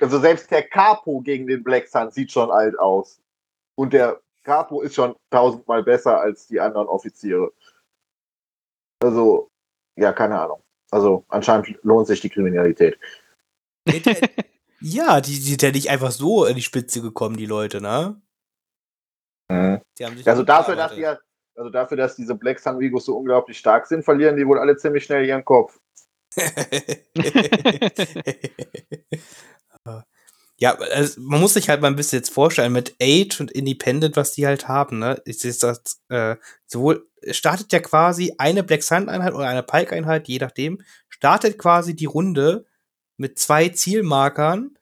Also selbst der Capo gegen den Black Sun sieht schon alt aus. Und der Capo ist schon tausendmal besser als die anderen Offiziere. Also, ja, keine Ahnung. Also anscheinend lohnt sich die Kriminalität. Der- ja, die die sind ja nicht einfach so in die Spitze gekommen, die Leute, ne? Die haben sich Also dafür, dass die ja, also dafür, dass diese Black Sun Vigos so unglaublich stark sind, verlieren die wohl alle ziemlich schnell ihren Kopf. ja, also man muss sich halt mal ein bisschen jetzt vorstellen, mit Age und Independent, was die halt haben, ne? Ist jetzt das, äh, sowohl, startet ja quasi eine Black Sun-Einheit oder eine Pike-Einheit, je nachdem, startet quasi die Runde mit zwei Zielmarkern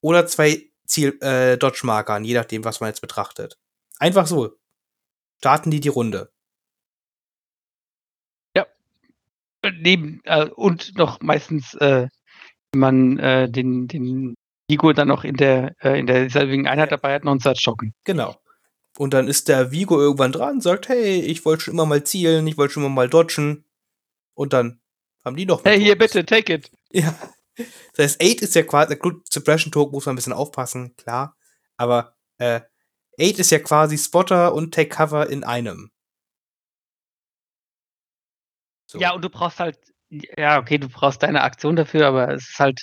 oder zwei Ziel, äh, Dodge-Markern, je nachdem, was man jetzt betrachtet. Einfach so. Starten die die Runde. Neben, äh, und noch meistens, äh, wenn man äh, den, den Vigo dann noch in der, äh, in derselbigen Einheit dabei hat, noch einen Search Token. Genau. Und dann ist der Vigo irgendwann dran, sagt, hey, ich wollte schon immer mal zielen, ich wollte schon immer mal dodgen. Und dann haben die noch. Hey, hier, bitte, take it. Ja. Das heißt, 8 ist ja quasi, gut, Suppression Token muss man ein bisschen aufpassen, klar. Aber äh, 8 ist ja quasi Spotter und Take Cover in einem. So. Ja, und du brauchst halt, ja, okay, du brauchst deine Aktion dafür, aber es ist halt,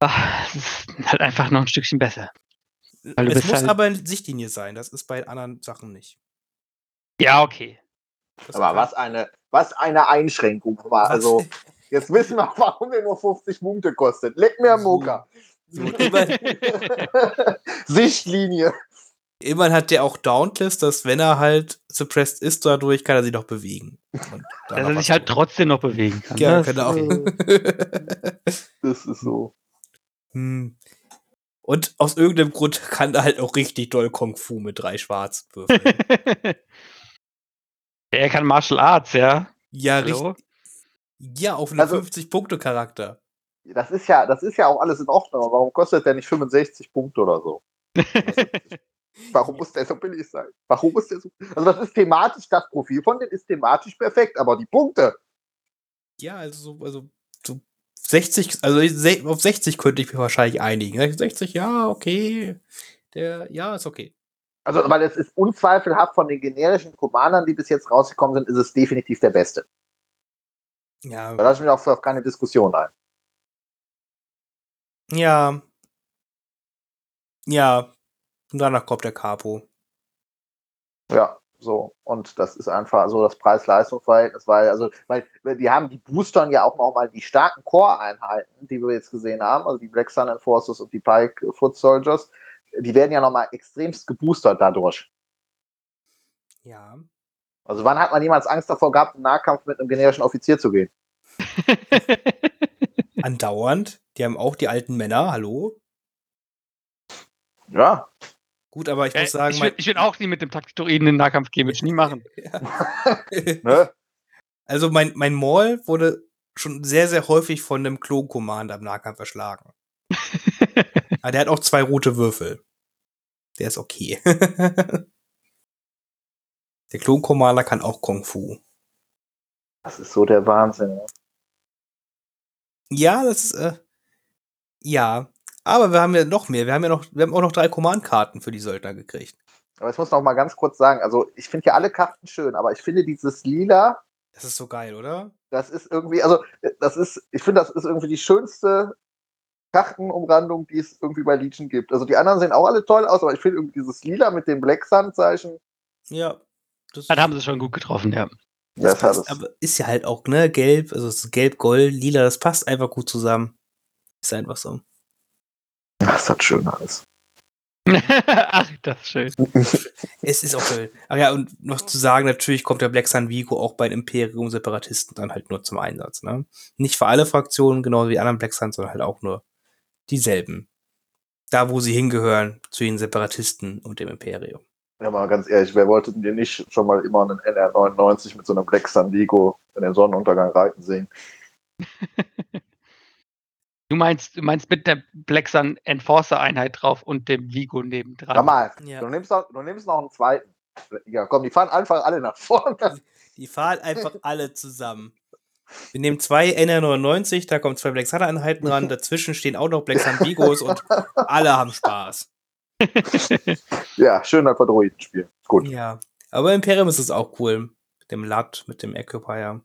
ah, es ist halt einfach noch ein Stückchen besser. es muss halt- aber eine Sichtlinie sein, das ist bei anderen Sachen nicht. Ja, okay. Das Aber was eine, was eine Einschränkung war. Was? Also, jetzt wissen wir, warum der nur 50 Punkte kostet. Leck mir am So. Moka. Sichtlinie. Immerhin hat der auch Dauntless, dass wenn er halt suppressed ist, dadurch kann er sich noch bewegen. Und Dass er sich halt tun. trotzdem noch bewegen kann. Ja, ne? genau. Das ist so. Hm. Und aus irgendeinem Grund kann er halt auch richtig doll Kung Fu mit drei Schwarz würfeln. er kann Martial Arts, ja. ja, richtig. Hallo? Ja, auf einen Also- 50-Punkte-Charakter. Das ist ja, das ist ja auch alles in Ordnung. Aber warum kostet der nicht 65 Punkte oder so? Warum muss der so billig sein? Warum muss der so. Also, das ist thematisch, das Profil von denen ist thematisch perfekt, aber die Punkte. Ja, also so, also so 60, also auf 60 könnte ich mich wahrscheinlich einigen. ne? 60, ja, okay. Der, ja, ist okay. Also, weil es ist unzweifelhaft von den generischen Commandern, die bis jetzt rausgekommen sind, ist es definitiv der beste. Ja, Da lasse ich mich auch auf keine Diskussion ein. ja. Ja. Und danach kommt der Capo. Ja, so. Und das ist einfach so das Preis-Leistungs-Verhältnis, weil, also, weil weil die haben, die boostern ja auch nochmal die starken Core-Einheiten, die wir jetzt gesehen haben, also die Black Sun Enforcers und die Pike Foot Soldiers, die werden ja nochmal extremst geboostert dadurch. Ja. Also wann hat man jemals Angst davor gehabt, im Nahkampf mit einem generischen Offizier zu gehen? Andauernd. Die haben auch die alten Männer, hallo. Ja. Gut, aber ich Äh, muss sagen, ich mein, will, ich will auch nie mit dem Taktiktoiden in den Nahkampf gehen, würde ich nie machen. Ne? Also mein, mein Maul wurde schon sehr, sehr häufig von einem Klon-Commander im Nahkampf erschlagen. Aber der hat auch zwei rote Würfel. Der ist okay. der Klon-Commander kann auch Kung Fu. Das ist so der Wahnsinn. ne? Ja, das ist, äh, ja. Aber wir haben ja noch mehr. Wir haben ja noch, wir haben auch noch drei Command-Karten für die Söldner gekriegt. Aber ich muss noch mal ganz kurz sagen, also ich finde ja alle Karten schön, aber ich finde dieses Lila, Das ist so geil, oder? das ist irgendwie, also das ist, ich finde, das ist irgendwie die schönste Kartenumrandung, die es irgendwie bei Legion gibt. Also die anderen sehen auch alle toll aus, aber ich finde irgendwie dieses Lila mit dem Black Sun-Zeichen, Ja. Das Das haben sie schon gut getroffen, ja. Das Das passt, es. aber ist ja halt auch, ne, gelb, also es ist gelb, gold, lila, das passt einfach gut zusammen. Ist einfach so. Das hat schön alles. Ach, das ist schön. Es ist auch schön. Ach ja, und noch zu sagen, natürlich kommt der Black Sun Vigo auch bei den Imperium-Separatisten dann halt nur zum Einsatz, ne? Nicht für alle Fraktionen, genau wie die anderen Black Suns, sondern halt auch nur dieselben. Da, wo sie hingehören, zu den Separatisten und dem Imperium. Ja, mal ganz ehrlich, wer wollte denn nicht schon mal immer einen NR99 mit so einem Black San Diego in den Sonnenuntergang reiten sehen? Du meinst, du meinst mit der Black Sun Enforcer Einheit drauf und dem Vigo nebendran. Sag mal, Ja. du, nimmst noch, du nimmst noch einen zweiten. Ja, komm, die fahren einfach alle nach vorne. Die fahren einfach alle zusammen. Wir nehmen zwei NR99, da kommen zwei Black Sun Einheiten ran, dazwischen stehen auch noch Black Sun Vigos und alle haben Spaß. Ja, schön, dass wir Droiden spielen. Gut. Ja. Aber Imperium ist es auch cool. Mit dem LAT, mit dem Occupier.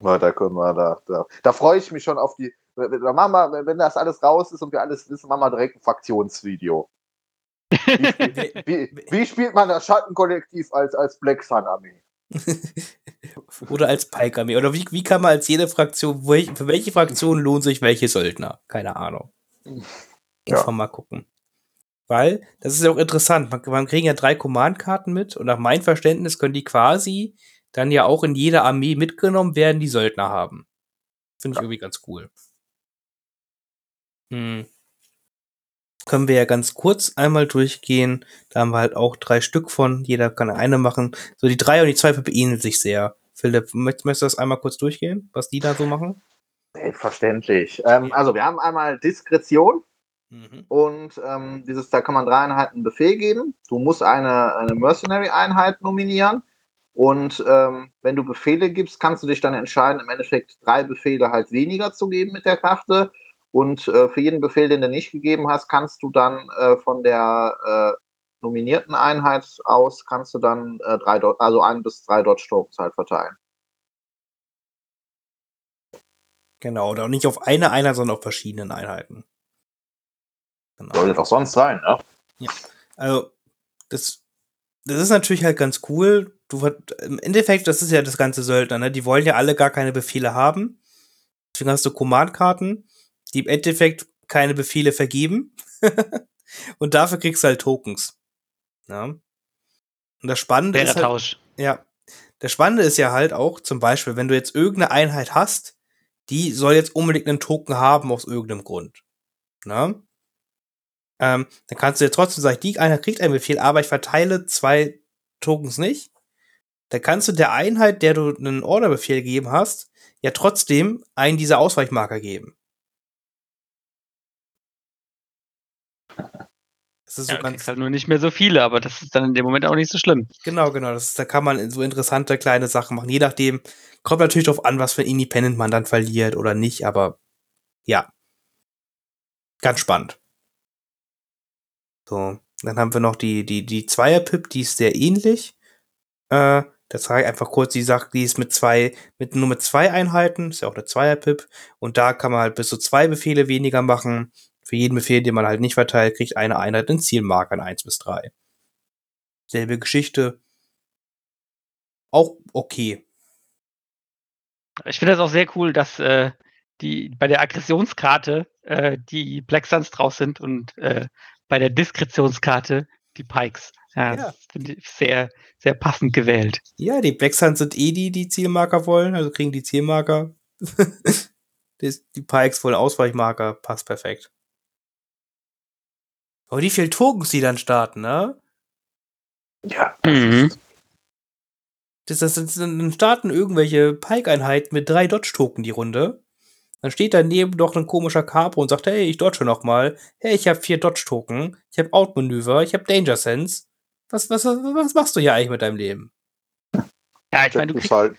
Na, da können wir, da, da, da freue ich mich schon auf die. Wir, wenn das alles raus ist und wir alles wissen, machen wir direkt ein Fraktionsvideo. Wie, spielt- wie, wie spielt man das Schattenkollektiv als, als Black Sun Armee? Oder als Pike Armee. Oder wie, wie kann man als jede Fraktion, welch, für welche Fraktion lohnt sich welche Söldner? Keine Ahnung. Ja. Einfach mal gucken. Weil, das ist ja auch interessant, man, man kriegen ja drei Command-Karten mit und nach meinem Verständnis können die quasi dann ja auch in jeder Armee mitgenommen werden, die Söldner haben. Finde ich irgendwie ganz cool. Hm. Können wir ja ganz kurz einmal durchgehen. Da haben wir halt auch drei Stück von. Jeder kann eine machen. So, die drei und die zwei ähneln sich sehr. Philipp, möchtest möchtest du das einmal kurz durchgehen, was die da so machen? Selbstverständlich. Ähm, also, wir haben einmal Diskretion Mhm. und ähm, dieses, da kann man drei Einheiten Befehl geben. Du musst eine, eine Mercenary-Einheit nominieren. Und ähm, wenn du Befehle gibst, kannst du dich dann entscheiden, im Endeffekt drei Befehle halt weniger zu geben mit der Karte. Und äh, für jeden Befehl, den du nicht gegeben hast, kannst du dann äh, von der äh, nominierten Einheit aus, kannst du dann äh, drei, Dot- also ein bis drei Dodge-Tokens halt verteilen. Genau, oder nicht auf eine Einheit, sondern auf verschiedenen Einheiten. Genau. Sollte doch sonst sein, ne? Also, das, das ist natürlich halt ganz cool. Du im Endeffekt, das ist ja das ganze Söldner, ne? Die wollen ja alle gar keine Befehle haben. Deswegen hast du Command-Karten, die im Endeffekt keine Befehle vergeben. Und dafür kriegst du halt Tokens. Ja. Und das Spannende Fairer ist halt, Tausch. ja, das Spannende ist ja halt auch, zum Beispiel, wenn du jetzt irgendeine Einheit hast, die soll jetzt unbedingt einen Token haben aus irgendeinem Grund. Ne? Ähm, dann kannst du ja trotzdem sagen, die Einheit kriegt einen Befehl, aber ich verteile zwei Tokens nicht. Dann kannst du der Einheit, der du einen Orderbefehl gegeben hast, ja trotzdem einen dieser Ausweichmarker geben. Das ist so Ja, ganz, halt nur nicht mehr so viele, aber das ist dann in dem Moment auch nicht so schlimm. Genau, genau. Das ist, da kann man so interessante kleine Sachen machen. Je nachdem, kommt natürlich drauf an, was für ein Independent man dann verliert oder nicht, aber ja. Ganz spannend. So, dann haben wir noch die, die, die Zweier-Pip, die ist sehr ähnlich. Äh, da zeige ich einfach kurz, die sagt, die ist mit zwei, mit nur mit zwei Einheiten, ist ja auch eine Zweier-Pip. Und da kann man halt bis zu zwei Befehle weniger machen. Für jeden Befehl, den man halt nicht verteilt, kriegt eine Einheit einen Zielmarker in 1 bis 3 selbe Geschichte. Auch okay. Ich finde das auch sehr cool, dass äh, die bei der Aggressionskarte äh, die Black Suns drauf sind und äh, bei der Diskretionskarte die Pikes. Ja, Ja. das finde ich sehr, sehr passend gewählt. Ja, die Black Suns sind eh die, die Zielmarker wollen, also kriegen die Zielmarker. die Pikes wollen Ausweichmarker, passt perfekt. Aber wie viel Tokens die dann starten, ne? Ja. Mhm. Das, das, das, dann starten irgendwelche Pike-Einheiten mit drei Dodge-Token die Runde. Dann steht daneben noch ein komischer Capo und sagt, hey, ich dodge noch mal. Hey, ich habe vier Dodge-Token. Ich habe Outmanöver. Ich habe Danger Sense. Was, was, was, was machst du hier eigentlich mit deinem Leben? Ja, ich meine, du kriegst, halt,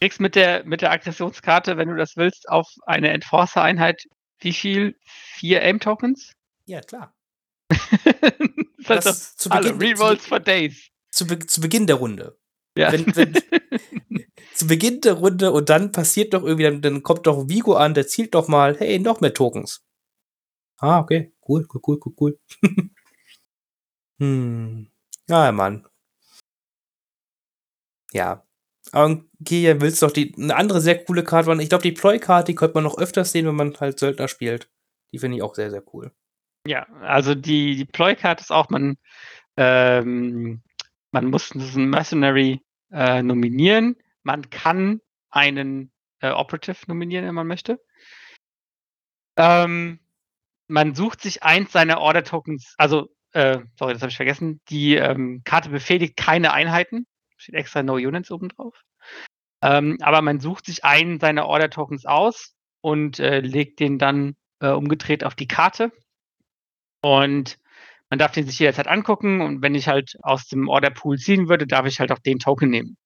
kriegst mit der mit der Aggressionskarte, wenn du das willst, auf eine Enforcer-Einheit wie viel? Vier Aim-Tokens? Ja, klar. Das heißt Das das zu alle Beginn- Rerolls for Days. Zu, Be zu Beginn der Runde. Ja. Wenn, wenn, zu Beginn der Runde und dann passiert doch irgendwie, dann, dann kommt doch Vigo an, der zielt doch mal, hey, noch mehr Tokens. Ah, okay. Cool, cool, cool, cool, cool. hm. Ja, Mann. Ja. Aber Kilian, willst du doch die, eine andere sehr coole Karte? Ich glaube, die Ploy-Karte, die könnte man noch öfters sehen, wenn man halt Söldner spielt. Die finde ich auch sehr, sehr cool. Ja, also die, die Ploy-Karte ist auch, man, ähm, man muss diesen Mercenary äh, nominieren. Man kann einen äh, Operative nominieren, wenn man möchte. Ähm, man sucht sich eins seiner Order-Tokens, also, äh, sorry, das habe ich vergessen. Die ähm, Karte befehligt keine Einheiten. Steht extra No Units oben drauf. Ähm, aber man sucht sich einen seiner Order-Tokens aus und äh, legt den dann äh, umgedreht auf die Karte. Und man darf den sich jederzeit angucken. Und wenn ich halt aus dem Order-Pool ziehen würde, darf ich halt auch den Token nehmen.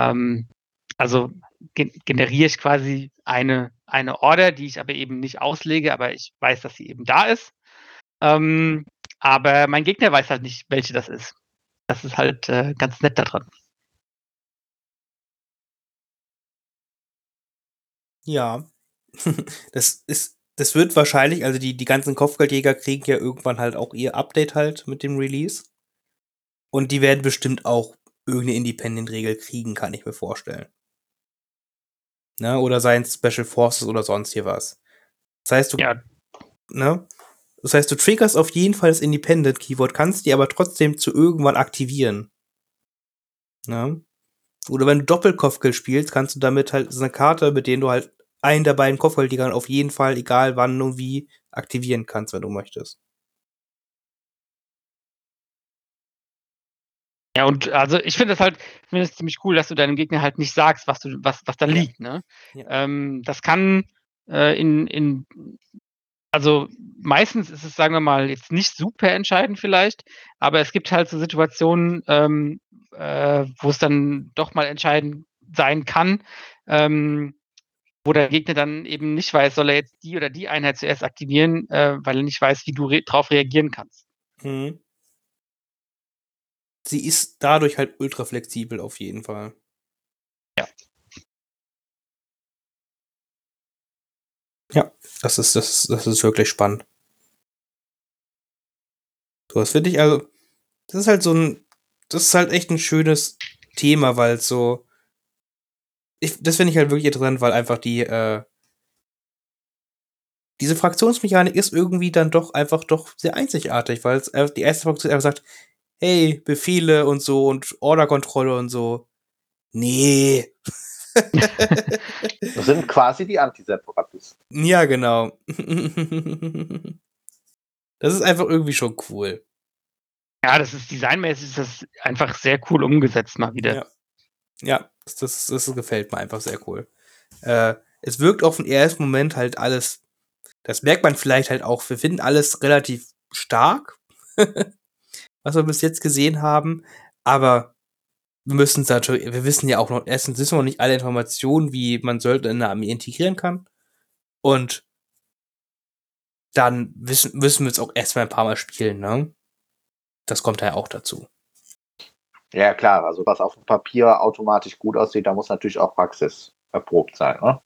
Ähm, also ge generiere ich quasi eine, eine Order, die ich aber eben nicht auslege, aber ich weiß, dass sie eben da ist. Ähm, aber mein Gegner weiß halt nicht, welche das ist. Das ist halt äh, ganz nett daran. Ja. das ist, das wird wahrscheinlich, also die, die ganzen Kopfgeldjäger kriegen ja irgendwann halt auch ihr Update halt mit dem Release. Und die werden bestimmt auch irgendeine Independent-Regel kriegen, kann ich mir vorstellen. Ne? Oder seien Special Forces oder sonst hier was. Das heißt, du, Ja, ne? Das heißt, du triggerst auf jeden Fall das Independent-Keyword, kannst die aber trotzdem zu irgendwann aktivieren. Ne? Oder wenn du Doppelkopfgeld spielst, kannst du damit halt so eine Karte, mit der du halt einen der beiden Kopfgeldjägern auf jeden Fall, egal wann und wie, aktivieren kannst, wenn du möchtest. Ja, und also ich finde es halt, finde es ziemlich cool, dass du deinem Gegner halt nicht sagst, was du, was, was da liegt, ne? Ja. Ähm, das kann äh, in, in, also meistens ist es, sagen wir mal, jetzt nicht super entscheidend vielleicht, aber es gibt halt so Situationen, ähm, äh, wo es dann doch mal entscheidend sein kann, ähm, wo der Gegner dann eben nicht weiß, soll er jetzt die oder die Einheit zuerst aktivieren, äh, weil er nicht weiß, wie du re drauf reagieren kannst. Mhm. Sie ist dadurch halt ultra flexibel auf jeden Fall. Ja. Ja, das ist, das, das ist wirklich spannend. So, das finde ich also, das ist halt so ein, das ist halt echt ein schönes Thema, weil es so, ich, das finde ich halt wirklich interessant, weil einfach die, äh, diese Fraktionsmechanik ist irgendwie dann doch einfach doch sehr einzigartig, weil es äh, die erste Fraktion einfach sagt, hey, Befehle und so und Orderkontrolle und so. Nee. Das sind quasi die Antiseparatisten. ja, genau. das ist einfach irgendwie schon cool. Ja, das ist designmäßig ist das einfach sehr cool umgesetzt mal wieder. Ja. Ja, das, das, gefällt mir einfach sehr cool. Äh, es wirkt auf den ersten Moment halt alles, das merkt man vielleicht halt auch, wir finden alles relativ stark, was wir bis jetzt gesehen haben, aber wir müssen es natürlich, wir wissen ja auch noch, erstens wissen wir noch nicht alle Informationen, wie man Söldner in eine Armee integrieren kann. Und dann wissen, müssen wir es auch erstmal ein paar Mal spielen, ne? Das kommt ja auch dazu. Ja, klar, also was auf dem Papier automatisch gut aussieht, da muss natürlich auch Praxis erprobt sein. Ne?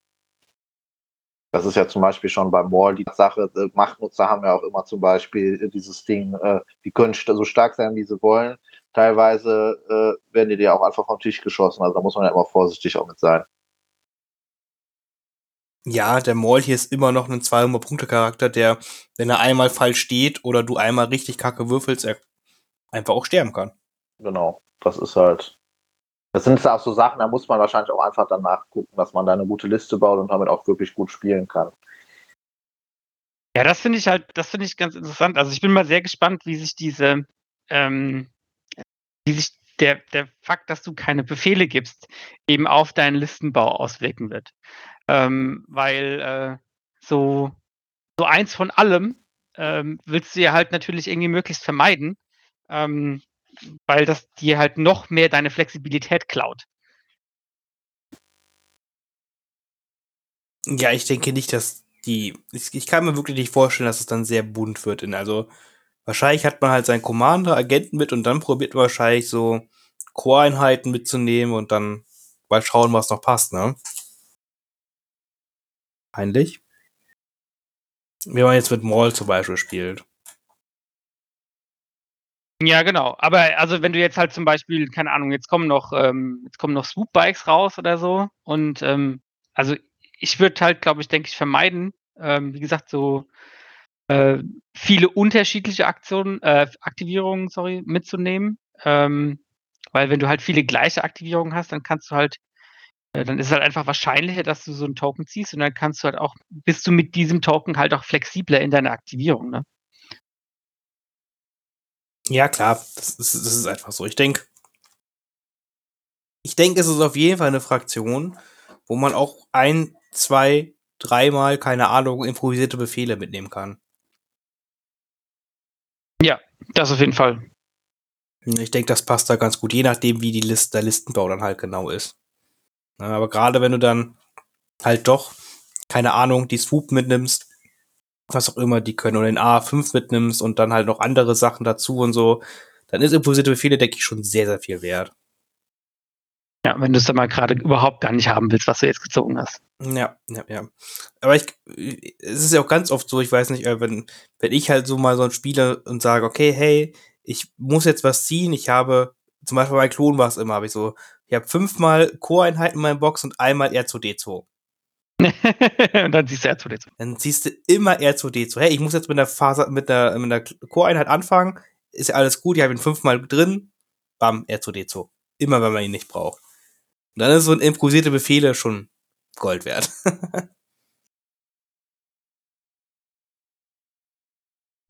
Das ist ja zum Beispiel schon beim Wall die Sache, äh, Machtnutzer haben ja auch immer zum Beispiel äh, dieses Ding, äh, die können so stark sein, wie sie wollen. Teilweise werden die dir auch einfach vom Tisch geschossen, also da muss man ja immer vorsichtig auch mit sein. Ja, der Maul hier ist immer noch ein 200-Punkte-Charakter, der, wenn er einmal falsch steht oder du einmal richtig kacke würfelst, er einfach auch sterben kann. Genau, das ist halt. Das sind auch so Sachen, da muss man wahrscheinlich auch einfach danach gucken, dass man da eine gute Liste baut und damit auch wirklich gut spielen kann. Ja, das finde ich halt, das finde ich ganz interessant. Also ich bin mal sehr gespannt, wie sich diese, ähm, wie sich der, der Fakt, dass du keine Befehle gibst, eben auf deinen Listenbau auswirken wird. Ähm, weil äh, so, so eins von allem ähm, willst du ja halt natürlich irgendwie möglichst vermeiden, ähm, weil das dir halt noch mehr deine Flexibilität klaut. Ja, ich denke nicht, dass die. Ich, ich kann mir wirklich nicht vorstellen, dass es dann sehr bunt wird. In, also, wahrscheinlich hat man halt seinen Commander, Agenten mit und dann probiert man wahrscheinlich so Core-Einheiten mitzunehmen und dann mal schauen, was noch passt, ne? Peinlich. Wenn man jetzt mit Maul zum Beispiel spielt. Ja, genau. Aber also wenn du jetzt halt zum Beispiel, keine Ahnung, jetzt kommen noch, ähm, jetzt kommen noch Swoop-Bikes raus oder so. Und ähm, also ich würde halt, glaube ich, denke ich, vermeiden, ähm, wie gesagt, so äh, viele unterschiedliche Aktionen, äh, Aktivierungen, sorry, mitzunehmen. Ähm, weil wenn du halt viele gleiche Aktivierungen hast, dann kannst du halt, äh, dann ist es halt einfach wahrscheinlicher, dass du so einen Token ziehst und dann kannst du halt auch, bist du mit diesem Token halt auch flexibler in deiner Aktivierung, ne? Ja, klar, das ist, das ist einfach so. Ich denke, ich denke, es ist auf jeden Fall eine Fraktion, wo man auch ein, zwei, dreimal, keine Ahnung, improvisierte Befehle mitnehmen kann. Ja, das auf jeden Fall. Ich denke, das passt da ganz gut, je nachdem, wie die Liste, der Listenbau dann halt genau ist. Aber gerade wenn du dann halt doch, keine Ahnung, die Swoop mitnimmst, was auch immer die können, oder den A5 mitnimmst und dann halt noch andere Sachen dazu und so, dann ist improvisierte Befehle, denke ich, schon sehr, sehr viel wert. Ja, wenn du es dann mal gerade überhaupt gar nicht haben willst, was du jetzt gezogen hast. Ja, ja, ja. Aber ich, es ist ja auch ganz oft so, ich weiß nicht, äh, wenn, wenn ich halt so mal so ein Spieler und sage, okay, hey, ich muss jetzt was ziehen, ich habe, zum Beispiel bei Klon war es immer, habe ich so, ich habe fünfmal Core-Einheiten in meinem Box und einmal R2D2. und dann siehst du R2D2. Dann siehst du immer R2D2. Hey, ich muss jetzt mit der Phase, mit der, mit der Core-Einheit anfangen, ist ja alles gut, ich habe ihn fünfmal drin, bam, R2D2. Immer, wenn man ihn nicht braucht. Und dann ist so ein improvisierte Befehle schon Gold wert.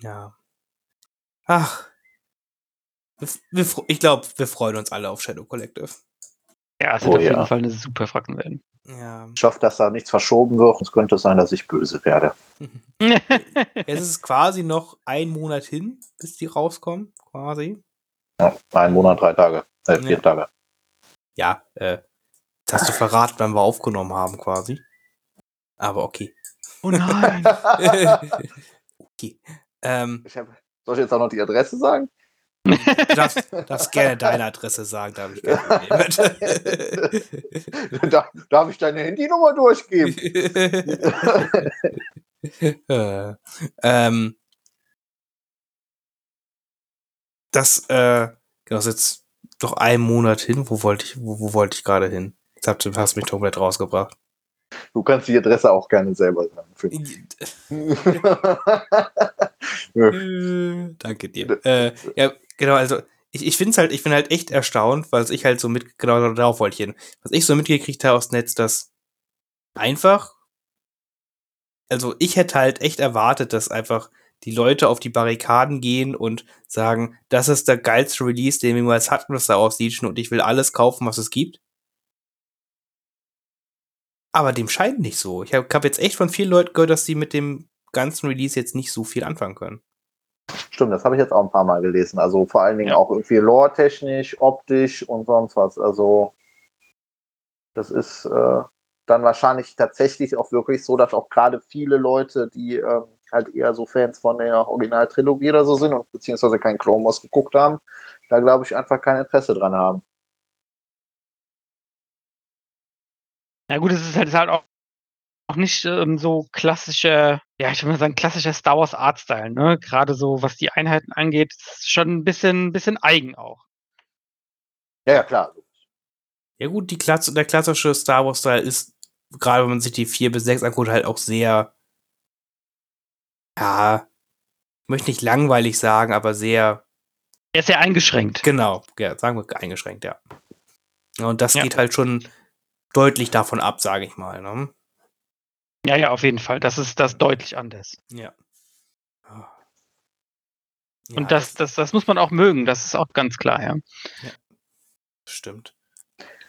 ja. Ach. Wir, ich glaube, wir freuen uns alle auf Shadow Collective. Ja, es wird Oh auf ja. jeden Fall eine super Fraktion werden. Ja. Ich hoffe, dass da nichts verschoben wird. Es könnte sein, dass ich böse werde. Jetzt ist es quasi noch ein Monat hin, bis die rauskommen, quasi. Ja, ein Monat, drei Tage. Äh, vier Ja. Tage. Ja, äh, das hast du verraten, wann wir aufgenommen haben, quasi. Aber okay. oh nein. okay. Ähm, Ich hab, soll ich jetzt auch noch die Adresse sagen? Du darfst, darfst gerne deine Adresse sagen, da habe ich kein Problem mit. Darf, darf ich deine Handynummer durchgeben? äh, ähm, das, äh, genau, ist jetzt doch ein Monat hin. Wo wollte ich, wo, wo wollte ich gerade hin? Jetzt habt du- hast mich komplett rausgebracht. Du kannst die Adresse auch gerne selber sagen. Äh, Danke dir. Äh, ja, genau, also ich, ich finde es halt, ich bin halt echt erstaunt, weil ich halt so mit, genau darauf wollte ich hin. Was ich so mitgekriegt habe aus Netz, dass einfach, also ich hätte halt echt erwartet, dass einfach die Leute auf die Barrikaden gehen und sagen, das ist der geilste Release, den wir jemals hatten, was da aussieht, und ich will alles kaufen, was es gibt. Aber dem scheint nicht so. Ich habe hab jetzt echt von vielen Leuten gehört, dass sie mit dem ganzen Release jetzt nicht so viel anfangen können. Stimmt, das habe ich jetzt auch ein paar Mal gelesen. Also vor allen Dingen Ja. auch irgendwie lore-technisch, optisch und sonst was. Also das ist äh, dann wahrscheinlich tatsächlich auch wirklich so, dass auch gerade viele Leute, die ähm, halt eher so Fans von der Originaltrilogie oder so sind und beziehungsweise Clone Wars geguckt haben, da glaube ich einfach kein Interesse dran haben. Na gut, es ist halt, ist halt auch, auch nicht ähm, so klassischer, ja, ich würde mal sagen, klassischer Star Wars Artstyle, ne? Gerade so, was die Einheiten angeht, ist schon ein bisschen, bisschen eigen auch. Ja, ja, klar. Ja gut, die Klasse, der klassische Star Wars-Style ist, gerade wenn man sich die 4 bis 6 anguckt, halt auch sehr, ja, ich möchte nicht langweilig sagen, aber sehr, Er ist sehr eingeschränkt. genau, ja, sagen wir eingeschränkt, ja. Ja, Und das Ja. geht halt schon deutlich davon ab, sage ich mal. Ne? Ja, ja, auf jeden Fall. Das ist das deutlich anders. Ja. Ja, Und das, das, das muss man auch mögen, das ist auch ganz klar, ja. stimmt.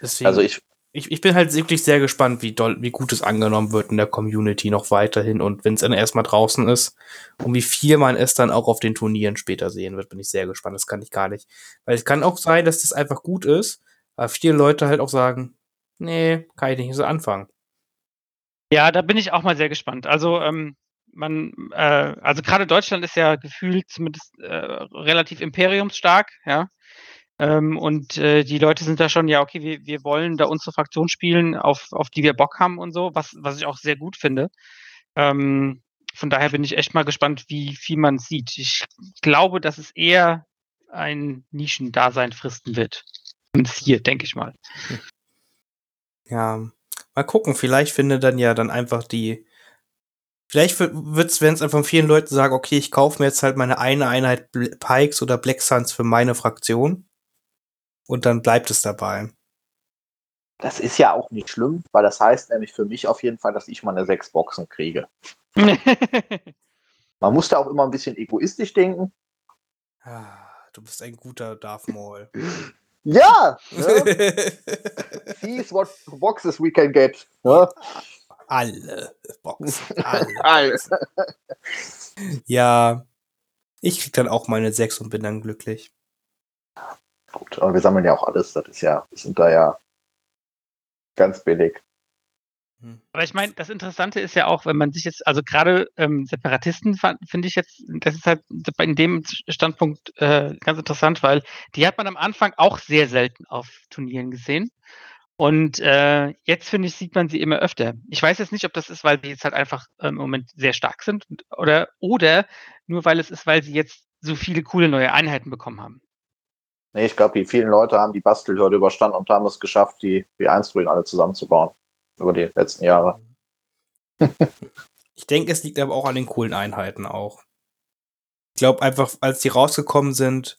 Deswegen, Also ich, ich, ich bin halt wirklich sehr gespannt, wie, doll, wie gut es angenommen wird in der Community noch weiterhin und wenn es dann erstmal draußen ist und wie viel man es dann auch auf den Turnieren später sehen wird, bin ich sehr gespannt. Das kann ich gar nicht. Weil es kann auch sein, dass das einfach gut ist, aber viele Leute halt auch sagen, nee, kann ich nicht so anfangen. Ja, da bin ich auch mal sehr gespannt. Also, ähm, man, äh, also gerade Deutschland ist ja gefühlt zumindest äh, relativ imperiumsstark, ja. Ähm, und äh, die Leute sind da schon, ja, okay, wir, wir wollen da unsere Fraktion spielen, auf, auf die wir Bock haben und so, was, was ich auch sehr gut finde. Ähm, von daher bin ich echt mal gespannt, wie viel man sieht. Ich glaube, dass es eher ein Nischendasein fristen wird. Zumindest hier, denke ich mal. Ja, mal gucken. Vielleicht findet dann ja dann einfach die. Vielleicht wird's, wenn es einfach vielen Leuten sagen, okay, ich kaufe mir jetzt halt meine eine Einheit Pikes oder Black Suns für meine Fraktion. Und dann bleibt es dabei. Das ist ja auch nicht schlimm, weil das heißt nämlich für mich auf jeden Fall, dass ich meine sechs Boxen kriege. Man muss da auch immer ein bisschen egoistisch denken. Ah, du bist ein guter Darth Maul. Ja! Ne? These what boxes we can get. Ne? Alle Boxen. Alle. alle. ja, ich krieg dann auch meine sechs und bin dann glücklich. Gut, aber wir sammeln ja auch alles. Das ist ja, wir sind da ja ganz billig. Hm. Aber ich meine, das Interessante ist ja auch, wenn man sich jetzt, also gerade ähm, Separatisten finde ich jetzt, das ist halt in dem Standpunkt äh, ganz interessant, weil die hat man am Anfang auch sehr selten auf Turnieren gesehen. Und äh, jetzt finde ich, sieht man sie immer öfter. Ich weiß jetzt nicht, ob das ist, weil sie jetzt halt einfach ähm, im Moment sehr stark sind oder, oder nur weil es ist, weil sie jetzt so viele coole neue Einheiten bekommen haben. Nee, ich glaube, die vielen Leute haben die Bastelhürde überstanden und haben es geschafft, die B1-Druiden alle zusammenzubauen über die letzten Jahre. ich denke, es liegt aber auch an den coolen Einheiten auch. Ich glaube einfach, als die rausgekommen sind,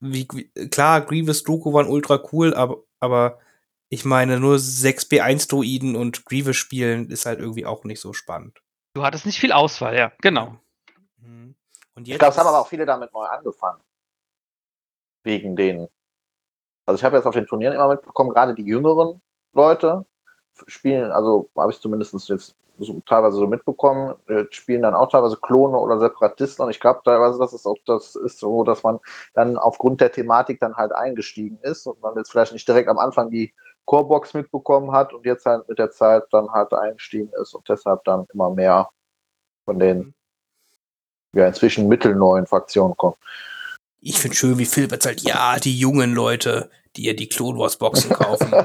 wie, klar, Grievous Doku waren ultra cool, aber, aber ich meine, nur 6B1-Druiden und Grievous spielen ist halt irgendwie auch nicht so spannend. Du hattest nicht viel Auswahl, ja, genau. Mhm. Und jetzt ich glaube, es haben aber auch viele damit neu angefangen. Wegen den. Also ich habe jetzt auf den Turnieren immer mitbekommen, gerade die jüngeren Leute, spielen, also habe ich zumindest jetzt so, teilweise so mitbekommen, äh, spielen dann auch teilweise Klone oder Separatisten und ich glaube teilweise, dass es auch das ist so, dass man dann aufgrund der Thematik dann halt eingestiegen ist und man jetzt vielleicht nicht direkt am Anfang die Corebox mitbekommen hat und jetzt halt mit der Zeit dann halt eingestiegen ist und deshalb dann immer mehr von den mhm. ja inzwischen mittelneuen Fraktionen kommen. Ich finde schön, wie Philipp erzählt, ja, die jungen Leute, die ihr die Clone Wars Boxen kaufen.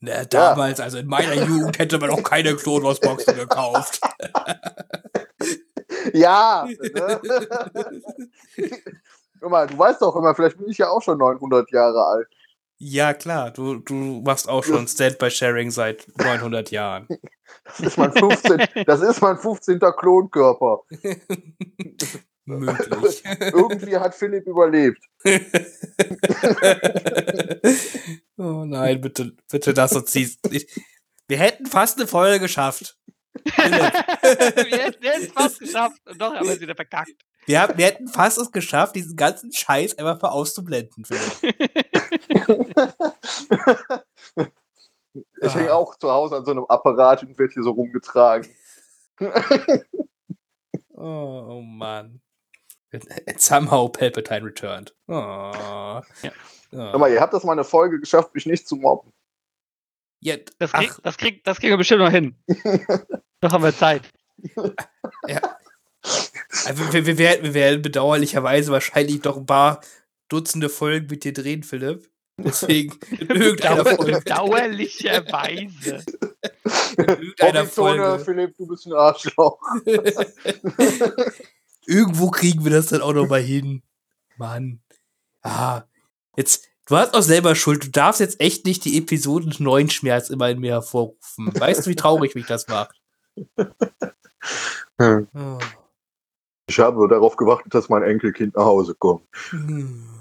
Na, damals, also in meiner Jugend, hätte man auch keine Clone Wars Boxen gekauft. ja. Ne? Guck mal, du weißt doch immer, vielleicht bin ich ja auch schon 900 Jahre alt. Ja, klar, du, du machst auch schon Stand-by-Sharing seit 900 Jahren. Das ist mein 15. das ist mein 15. Klonkörper. Möglich. Irgendwie hat Philipp überlebt. oh nein, bitte, bitte das uns ziehst. Wir hätten fast eine Folge geschafft. wir hätten es fast geschafft und doch haben wir es wieder verkackt. Wir, haben, wir hätten fast es geschafft, diesen ganzen Scheiß einfach mal auszublenden. ich hänge ah. auch zu Hause an so einem Apparat und werde hier so rumgetragen. oh, oh Mann. And somehow Palpatine returned. Oh. Ja. Oh. Mal, ihr habt das mal eine Folge geschafft, mich nicht zu mobben. Ja, das, krieg, das, krieg, das kriegen wir bestimmt noch hin. noch haben wir Zeit. Ja. Also wir, wir, werden, wir werden bedauerlicherweise wahrscheinlich doch ein paar Dutzende Folgen mit dir drehen, Philipp. Deswegen in irgendeiner Folge. Bedauerlicherweise. in irgendeiner Folge. Philipp, du bist ein Arschloch. Irgendwo kriegen wir das dann auch noch mal hin. Mann. Ah, jetzt, du hast auch selber Schuld. Du darfst jetzt echt nicht die Episode 9 Schmerz immer in mir hervorrufen. Weißt du, wie traurig mich das macht? Hm. Oh. Ich habe nur darauf gewartet, dass mein Enkelkind nach Hause kommt.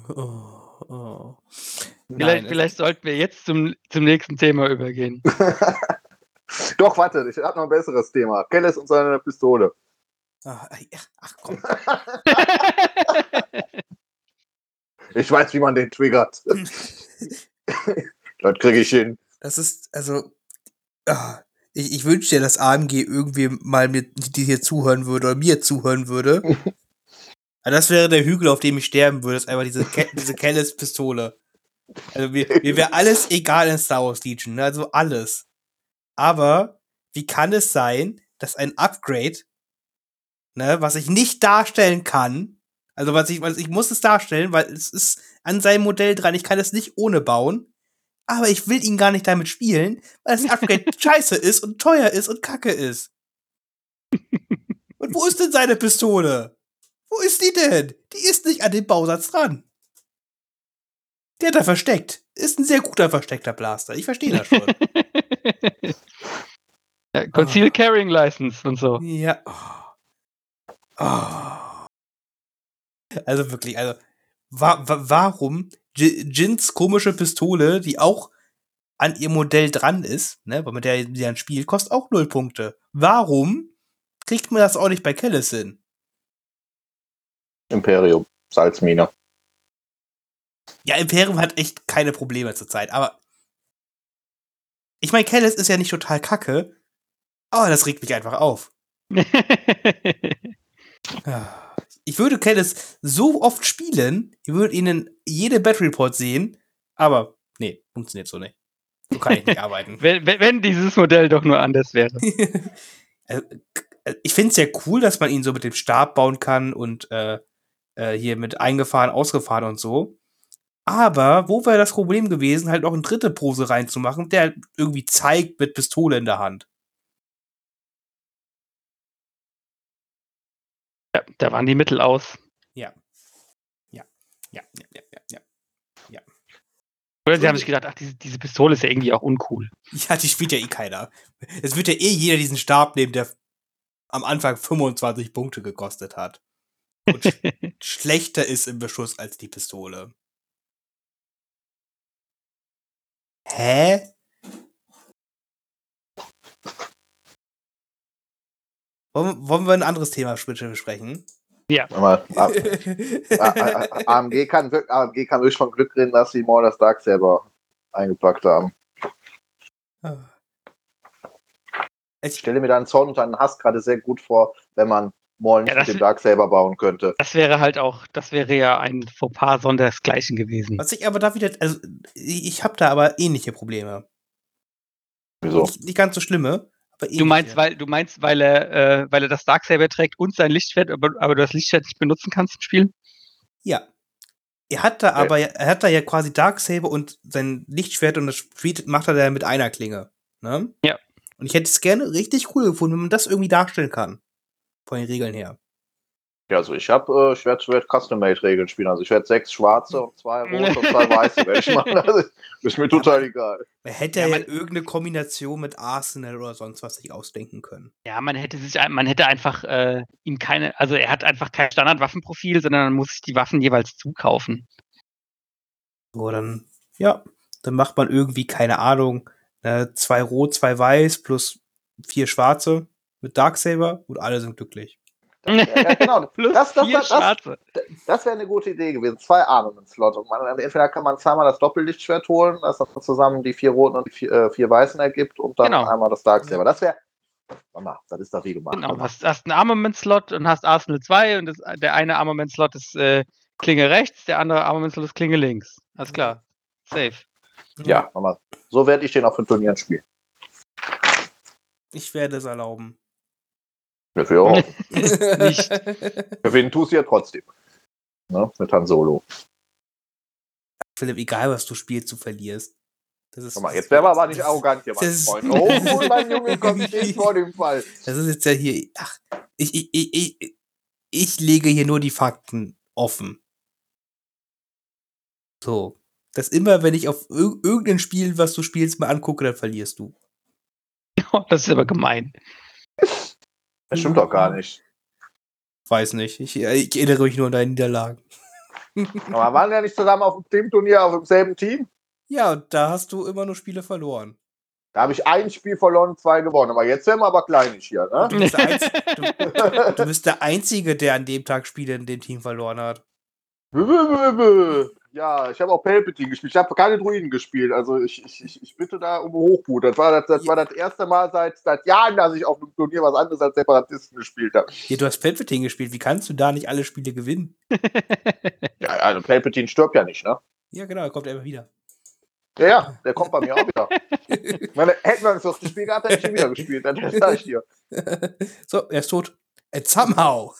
Oh, oh. Vielleicht, vielleicht sollten wir jetzt zum, zum nächsten Thema übergehen. Doch, warte, ich habe noch ein besseres Thema. Kellis und seine Pistole. Ach, ach komm. ich weiß, wie man den triggert. das kriege ich hin. Das ist, also, oh, ich, ich wünschte dir, dass AMG irgendwie mal mir, die hier zuhören würde oder mir zuhören würde. Aber das wäre der Hügel, auf dem ich sterben würde. Das ist einfach diese, Ke diese Kellis-Pistole. Also mir, mir wäre alles egal in Star Wars Legion, ne? also alles. Aber wie kann es sein, dass ein Upgrade ne, was ich nicht darstellen kann. Also was ich, was ich muss es darstellen, weil es ist an seinem Modell dran. Ich kann es nicht ohne bauen. Aber ich will ihn gar nicht damit spielen, weil das Upgrade scheiße ist und teuer ist und kacke ist. Und wo ist denn seine Pistole? Wo ist die denn? Die ist nicht an dem Bausatz dran. Der hat er versteckt. Ist ein sehr guter versteckter Blaster. Ich verstehe das schon. ja, Conceal Ah. Carrying License und so. ja. Oh. Oh. Also wirklich, also wa wa warum Jins komische Pistole, die auch an ihr Modell dran ist, ne, weil mit der sie dann spielt, kostet auch null Punkte. Warum kriegt man das auch nicht bei Kellis hin? Imperium, Salzmine. Ja, Imperium hat echt keine Probleme zurzeit, aber ich meine, Kellis ist ja nicht total kacke, aber das regt mich einfach auf. Ah. Ich würde Kellis so oft spielen, ich würde ihnen jede Battle Report sehen, aber nee, funktioniert so nicht. So kann ich nicht arbeiten. wenn, wenn, dieses Modell doch nur anders wäre. Also, ich finde es ja cool, dass man ihn so mit dem Stab bauen kann und äh, äh, hier mit eingefahren, ausgefahren und so. Aber wo wäre das Problem gewesen, halt noch eine dritte Pose reinzumachen, der halt irgendwie zeigt mit Pistole in der Hand? Ja, da waren die Mittel aus. Ja. Ja, ja, ja, ja, ja. Oder sie haben sich gedacht, ach, diese, diese Pistole ist ja irgendwie auch uncool. Ja, die spielt ja eh keiner. Es wird ja eh jeder diesen Stab nehmen, der am Anfang 25 Punkte gekostet hat. Und sch schlechter ist im Beschuss als die Pistole. Hä? Wollen, wollen wir ein anderes Thema besprechen? Aber, A- A- A- AMG, kann, AMG kann wirklich von Glück reden, dass sie das Dark selber eingepackt haben. Ich stelle mir da einen Zorn und einen Hass gerade sehr gut vor, wenn man Maul nicht Ja, mit dem Dark selber bauen könnte. Das wäre halt auch, das wäre ja ein Fauxpas sondersgleichen gewesen. was ich aber da wieder, also ich, habe da aber ähnliche Probleme. Wieso? Nicht, nicht ganz so schlimme. Du meinst, weil du meinst, weil er, äh, weil er das Darksaber trägt und sein Lichtschwert, aber, aber du das Lichtschwert nicht benutzen kannst im Spiel? Ja. Er hat da aber, er hat da ja quasi Darksaber und sein Lichtschwert und das Spiel macht er da mit einer Klinge. Ne? Ja. Und ich hätte es gerne richtig cool gefunden, wenn man das irgendwie darstellen kann. Von den Regeln her. Ja, also ich habe, äh, ich werde werd Custom-Made-Regeln spielen. Also ich werde sechs schwarze und zwei rote und zwei weiße werde ich machen. Also, ist mir total egal. Man hätte Ja, ja, man- irgendeine Kombination mit Arsenal oder sonst was sich ausdenken können. Ja, man hätte sich, ein- man hätte einfach äh, ihm keine, also er hat einfach kein Standardwaffenprofil, sondern man muss sich die Waffen jeweils zukaufen. So, dann, ja, dann macht man irgendwie, keine Ahnung, äh, zwei rot, zwei weiß plus vier schwarze mit Darksaber und alle sind glücklich. Ja, ja, genau. Das, das, das, das, das wäre eine gute Idee gewesen. Zwei Armament-Slot. Und man, entweder kann man zweimal das Doppellichtschwert holen, das dann zusammen die vier roten und die vier, äh, vier weißen ergibt und dann Genau. einmal das Darksaber. Das wäre. Mama, das ist doch wie gemacht. Genau, hast, hast einen Armament-Slot und hast Arsenal 2 und das, der eine Armament-Slot ist äh, Klinge rechts, der andere Armament-Slot ist Klinge links. Alles klar. Safe. Ja, Mama. So werde ich den auf den Turnieren spielen. Ich werde es erlauben. Dafür auch. Nicht. Gewinnen tust du ja trotzdem. Ne? Mit Han Solo. Philipp, egal was du spielst, du verlierst. Das ist, Guck mal, jetzt wären wir aber nicht arrogant hier, mein Das- Freund. Oh, mein Junge kommt stets vor dem Fall. Das ist jetzt ja hier. Ach, ich, ich, ich, ich, ich lege hier nur die Fakten offen. So. Dass immer, wenn ich auf ir irgendein Spiel, was du spielst, mal angucke, dann verlierst du. Das ist aber gemein. Das stimmt doch gar nicht. Weiß nicht. Ich, ich erinnere mich nur an deine Niederlagen. Aber waren wir ja nicht zusammen auf dem Teamturnier auf demselben Team? Ja, und da hast du immer nur Spiele verloren. Da habe ich ein Spiel verloren, zwei gewonnen. Aber jetzt werden wir aber kleinig hier, ne? Du bist, der Einzige, du, du bist der Einzige, der an dem Tag Spiele in dem Team verloren hat. Bö, bö, bö, bö. Ja, ich habe auch Palpatine gespielt. Ich habe keine Druiden gespielt. Also ich, ich, ich, bitte da um Hochmut. Das war das, das, war das erste Mal seit, seit Jahren, dass ich auf einem Turnier was anderes als Separatisten gespielt habe. Hier, du hast Palpatine gespielt. Wie kannst du da nicht alle Spiele gewinnen? Ja, also Palpatine stirbt ja nicht, ne? Ja, genau, er kommt immer wieder. Ja, ja, der kommt bei mir auch wieder. Meine, hätten wir ein viertes Spiel gehabt, hätte ich ihn wieder gespielt. Das sag ich dir. so, er ist tot. And somehow.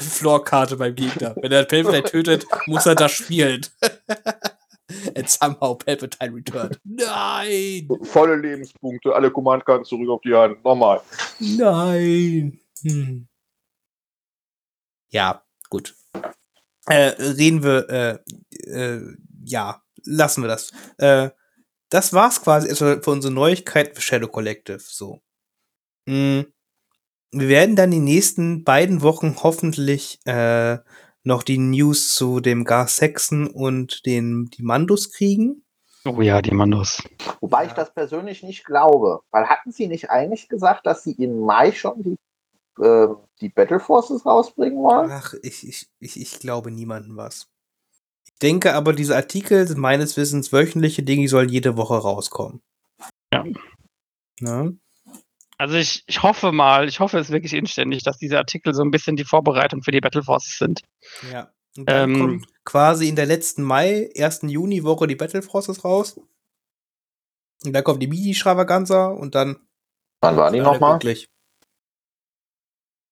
Floorkarte beim Gegner. Wenn er Palpatine tötet, muss er das spielen. And somehow Palpatine returned. Nein! Volle Lebenspunkte, alle Command-Karten zurück auf die Hand. Nochmal. Nein. Hm. Ja, gut. Äh, reden wir, äh, äh, ja, lassen wir das. Äh, das war's quasi also für unsere Neuigkeit für Shadow Collective. So. Hm. Wir werden dann die nächsten beiden Wochen hoffentlich äh, noch die News zu dem Gar Saxon und den die Mandos kriegen. Oh ja, die Mandos. Wobei ich das persönlich nicht glaube. Weil hatten sie nicht eigentlich gesagt, dass sie im Mai schon die, äh, die Battle Forces rausbringen wollen? Ach, ich, ich, ich, ich glaube niemandem was. Ich denke aber, diese Artikel sind meines Wissens wöchentliche Dinge, die sollen jede Woche rauskommen. Ja. Ne? Also ich, ich hoffe mal, ich hoffe es wirklich inständig, dass diese Artikel so ein bisschen die Vorbereitung für die Battle Forces sind. Ja. Und dann Ähm. kommt quasi in der letzten Mai, 1. Juni-Woche die Battle Forces raus. Und dann kommt die Mini-Stravaganza und dann. Wann war die nochmal? Ist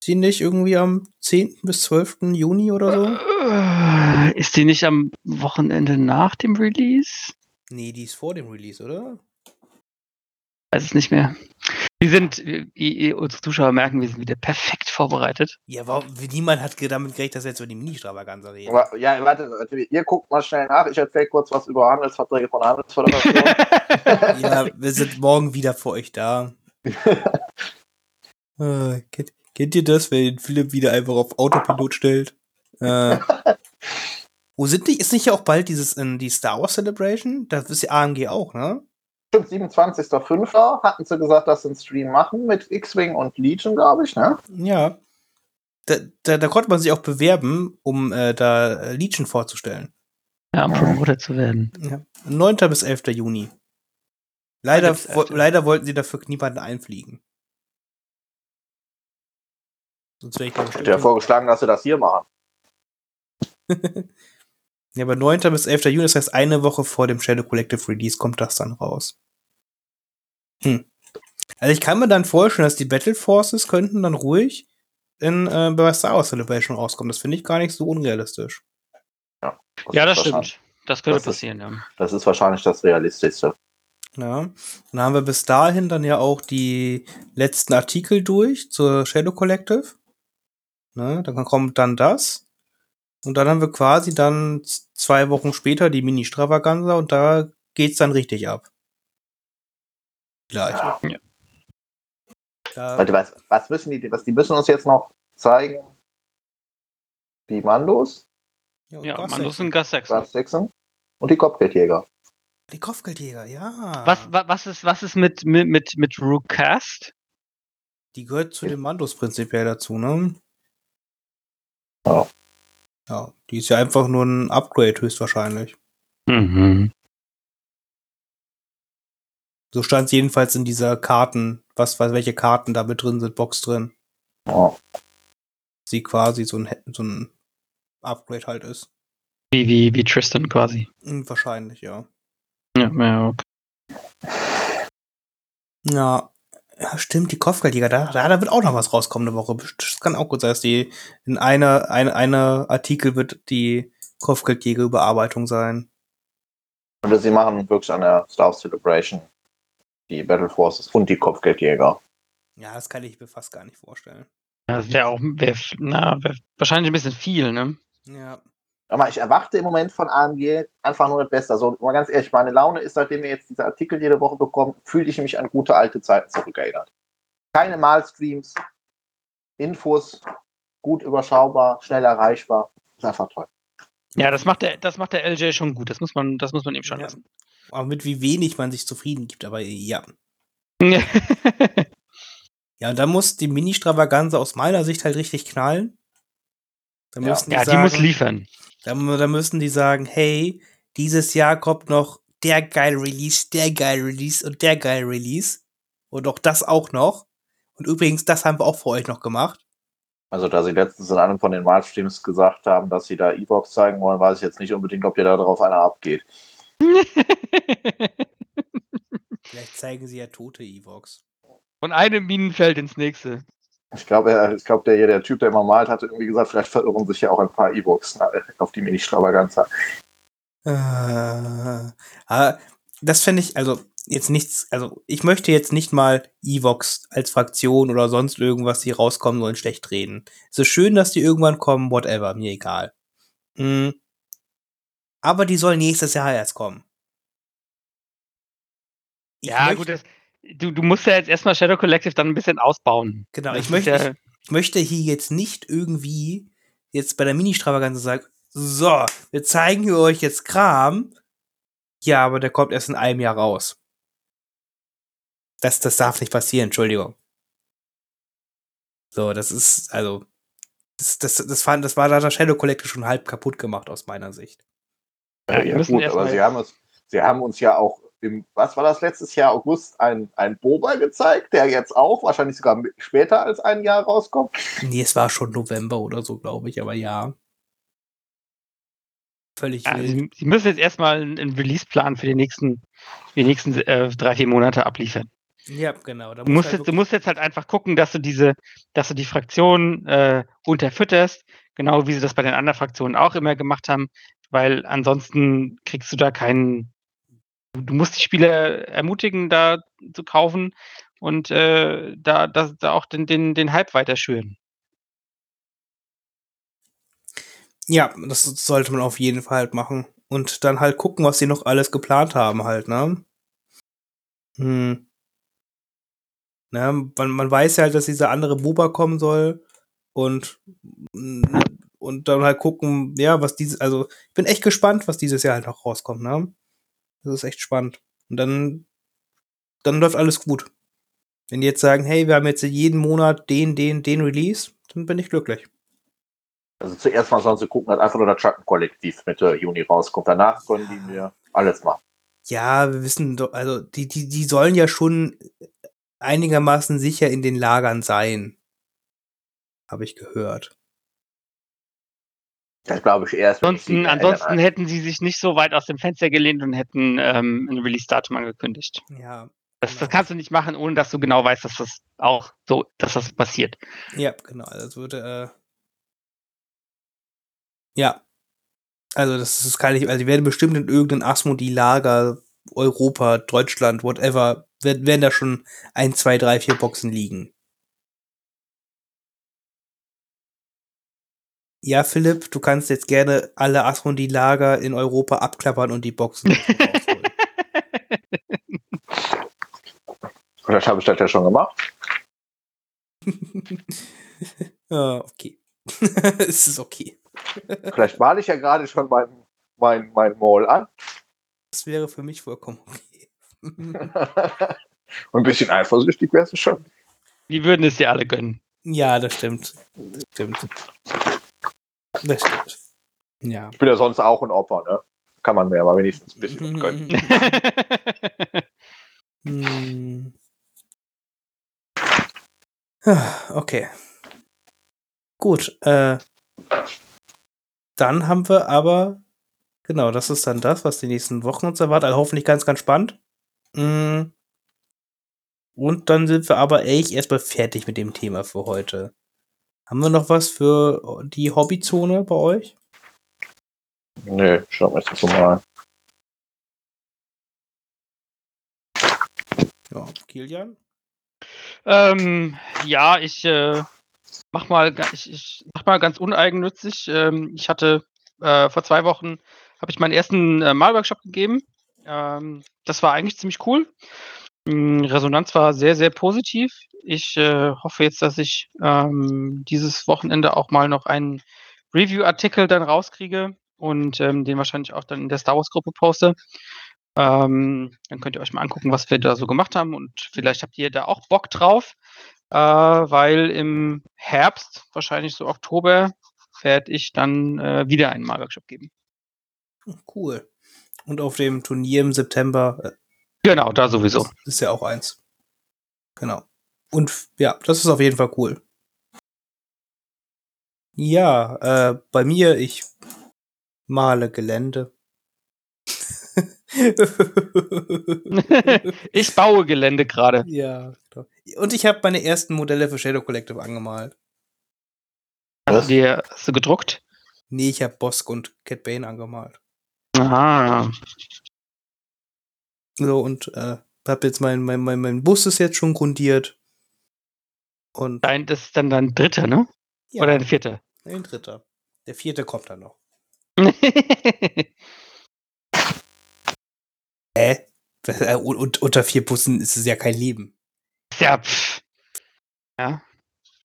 die nicht irgendwie am 10. bis 12. Juni oder so? Äh, Ist die nicht am Wochenende nach dem Release? Nee, die ist vor dem Release, oder? Weiß es nicht mehr. Wir sind, ihr, ihr, unsere Zuschauer merken, wir sind wieder perfekt vorbereitet. Ja, warum, niemand hat damit gerechnet, dass wir jetzt über die Mini-Stravaganza reden. Aber, ja, warte, warte, ihr guckt mal schnell nach. Ich erzähle kurz was über Handelsverträge von Handelsföderation. ja, wir sind morgen wieder für euch da. äh, kennt, kennt ihr das, wenn Philipp wieder einfach auf Autopilot stellt? Äh, wo sind die? Ist nicht ja auch bald dieses in die Star Wars Celebration? Das ist ja AMG auch, ne? Stimmt, 27.05. hatten sie gesagt, dass sie einen Stream machen mit X-Wing und Legion, glaube ich, ne? Ja. Da, da, da konnte man sich auch bewerben, um äh, da Legion vorzustellen. Ja, um promoted zu werden. Ja. 9. bis 11. Juni. Leider, 9. bis 11.. wo, leider wollten sie dafür niemanden einfliegen. Sonst wäre ich Ich hätte ja vorgeschlagen, dass sie das hier machen. Ja, aber 9. bis 11. Juni, das heißt eine Woche vor dem Shadow Collective Release kommt das dann raus. Hm. Also ich kann mir dann vorstellen, dass die Battle Forces könnten dann ruhig in äh, bei Star Wars Celebration rauskommen. Das finde ich gar nicht so unrealistisch. Ja, das ist wahrscheinlich- stimmt. Das könnte Das ist- passieren, ja. Das ist wahrscheinlich das Realistischste. Ja. Dann haben wir bis dahin dann ja auch die letzten Artikel durch zur Shadow Collective. Ne, dann kommt dann das. Und dann haben wir quasi dann zwei Wochen später die Mini-Stravaganza und da geht's dann richtig ab. Gleich. Ja. Ja. Da, Warte, was, was müssen die, was, die müssen uns jetzt noch zeigen? Die Mandos, ja, und Ja, Mandos echt. und Gas 6. Gas Sechsen und die Kopfgeldjäger. Die Kopfgeldjäger, ja. Was, wa- was, ist, was ist mit, mit, mit, mit Rookcast? Die gehört zu den Mandos prinzipiell dazu, ne? Ja. Ja, die ist ja einfach nur ein Upgrade höchstwahrscheinlich. Mhm. So stand es jedenfalls in dieser Karten, was, was, welche Karten da mit drin sind, Box drin. Ja. Sie quasi so ein, so ein Upgrade halt ist. Wie, wie, wie Tristan quasi. Hm, Wahrscheinlich, ja. Ja, ja, okay. Ja, ja stimmt, die Kopfgeldjäger, da, da, da wird auch noch was rauskommen eine Woche. Das kann auch gut sein, dass die in einer eine, eine Artikel wird die Kopfgeldjäger-Überarbeitung sein. Und sie machen wirklich an der Star Celebration die Battle Forces und die Kopfgeldjäger. Ja, das kann ich mir fast gar nicht vorstellen. Das wäre auch wär, na, wär wahrscheinlich ein bisschen viel, ne? Ja. Aber ich erwarte im Moment von AMG einfach nur das Beste. Also mal ganz ehrlich, meine Laune ist, seitdem wir jetzt diese Artikel jede Woche bekommen, fühle ich mich an gute alte Zeiten zurückerinnert. Keine Malstreams, Infos, gut überschaubar, schnell erreichbar. Ist einfach toll. Ja, das macht der, das macht der LJ schon gut. Das muss man, das muss man ihm schon Ja. lassen. Aber mit wie wenig man sich zufrieden gibt, aber ja. Ja, und da muss die Mini-Stravaganza aus meiner Sicht halt richtig knallen. Da Ja. müssen die ja, die sagen, muss liefern. Da, da müssen die sagen, hey, dieses Jahr kommt noch der geile Release, der geile Release und der geile Release. Und auch das auch noch. Und übrigens, das haben wir auch für euch noch gemacht. Also, da sie letztens in einem von den Malstreams gesagt haben, dass sie da E-Box zeigen wollen, weiß ich jetzt nicht unbedingt, ob dir da drauf einer abgeht. Vielleicht zeigen sie ja tote Evox. Von einem Minenfeld ins nächste. Ich glaube, ich glaube, der, der Typ, der immer malt, hatte irgendwie gesagt, vielleicht verirren sich ja auch ein paar E-Books auf die Mini-Stravaganza. Äh, aber das fände ich, also, jetzt nichts, also ich möchte jetzt nicht mal Evox als Fraktion oder sonst irgendwas, die rauskommen sollen, schlecht reden. Es ist schön, dass die irgendwann kommen, whatever, mir egal. Mhm. Aber die sollen nächstes Jahr erst kommen. Ich ja, möchte, gut, das, du, du musst ja jetzt erstmal Shadow Collective dann ein bisschen ausbauen. Genau, ich möchte, ja ich, möchte hier jetzt nicht irgendwie jetzt bei der Mini-Stravaganze sagen, so, wir zeigen euch jetzt Kram. Ja, aber der kommt erst in einem Jahr raus. Das, das darf nicht passieren, Entschuldigung. So, das ist, also, das, das, das, fand, das war da der Shadow Collective schon halb kaputt gemacht aus meiner Sicht. Ja, ja gut, aber sie haben, uns, sie haben uns ja auch im, was war das letztes Jahr, August, ein, ein Boba gezeigt, der jetzt auch wahrscheinlich sogar später als ein Jahr rauskommt. Nee, es war schon November oder so, glaube ich, aber ja. Völlig ja, Sie, Sie, müssen jetzt erstmal einen Release-Plan für die nächsten, für die nächsten äh, drei, vier Monate abliefern. Ja, genau. Du musst, halt jetzt, du musst jetzt halt einfach gucken, dass du diese, dass du die Fraktion äh, unterfütterst, genau wie sie das bei den anderen Fraktionen auch immer gemacht haben, weil ansonsten kriegst du da keinen. Du musst die Spieler ermutigen, da zu kaufen und äh, da, da, da auch den, den, den Hype weiter schüren. Ja, das sollte man auf jeden Fall halt machen. Und dann halt gucken, was sie noch alles geplant haben, halt, ne? Hm. Ne, man, man weiß ja halt, dass dieser andere Buba kommen soll und, und dann halt gucken, ja, was dieses, also ich bin echt gespannt, was dieses Jahr halt noch rauskommt, ne? Das ist echt spannend. Und dann, dann läuft alles gut. Wenn die jetzt sagen, hey, wir haben jetzt jeden Monat den, den, den Release, dann bin ich glücklich. Also zuerst mal sollen sie gucken, dass einfach nur das Schattenkollektiv Mitte Juni rauskommt. Danach können die mir alles machen. Ja, wir wissen doch, also die, die, die sollen ja schon einigermaßen sicher in den Lagern sein. Habe ich gehört. Das glaube ich erst. Ansonsten, ansonsten hätten sie sich nicht so weit aus dem Fenster gelehnt und hätten ähm, ein Release-Datum angekündigt. Ja. Das, genau. das, kannst du nicht machen, ohne dass du genau weißt, dass das auch so, dass das passiert. Ja, genau. Also es würde, äh ja. Also das ist kann ich, also die werden bestimmt in irgendein Asmodee-Lager, Europa, Deutschland, whatever, werden, werden da schon ein, zwei, drei, vier Boxen liegen. Ja, Philipp, du kannst jetzt gerne alle Asmodee-Lager in Europa abklappern und die Boxen. Vielleicht habe ich das ja schon gemacht. ah, okay. es ist okay. Vielleicht male ich ja gerade schon mein, mein, mein Mall an. Das wäre für mich vollkommen okay. Und ein bisschen eifersüchtig wärst du schon. Die würden es dir alle gönnen. Ja, das stimmt. Das stimmt. Das stimmt. Ja. Ich bin ja sonst auch ein Opfer, ne? Kann man mir aber wenigstens ein bisschen gönnen. Hm. okay. Gut, äh, dann haben wir aber, genau, das ist dann das, was die nächsten Wochen uns erwartet. Also hoffentlich ganz, ganz spannend. Mm. Und dann sind wir aber echt erstmal fertig mit dem Thema für heute. Haben wir noch was für die Hobbyzone bei euch? Nee, schauen wir jetzt mal. Ja, Kilian? Ähm, ja, ich äh, mach mal, ich, ich mach mal ganz uneigennützig. Ähm, ich hatte äh, vor zwei Wochen habe ich meinen ersten äh, Malworkshop gegeben. Ähm, das war eigentlich ziemlich cool. Ähm, Resonanz war sehr, sehr positiv. Ich äh, hoffe jetzt, dass ich ähm, dieses Wochenende auch mal noch einen Review-Artikel dann rauskriege und ähm, den wahrscheinlich auch dann in der Star Wars-Gruppe poste. Ähm, dann könnt ihr euch mal angucken, was wir da so gemacht haben und vielleicht habt ihr da auch Bock drauf äh, weil im Herbst, wahrscheinlich so Oktober, werde ich dann äh, wieder einen Malworkshop geben. Cool. Und auf dem Turnier im September. Genau, da sowieso. Ist ja auch eins. Genau. Und ja, das ist auf jeden Fall cool. Ja, äh, bei mir, ich male Gelände. ich baue Gelände gerade. Ja. Und ich habe meine ersten Modelle für Shadow Collective angemalt. Hast du, die, hast du gedruckt? Nee, ich habe Bosk und Cat Bane angemalt. Aha. So, und äh, Hab jetzt mein, mein, mein, mein Bus ist jetzt schon grundiert. Und Dein, das ist dann dein dritter, ne? ja, Oder dein vierter? ein dritter. Der vierte kommt dann noch. Das, äh, und, und unter vier Bussen ist es ja kein Leben. ja, pff. Ja.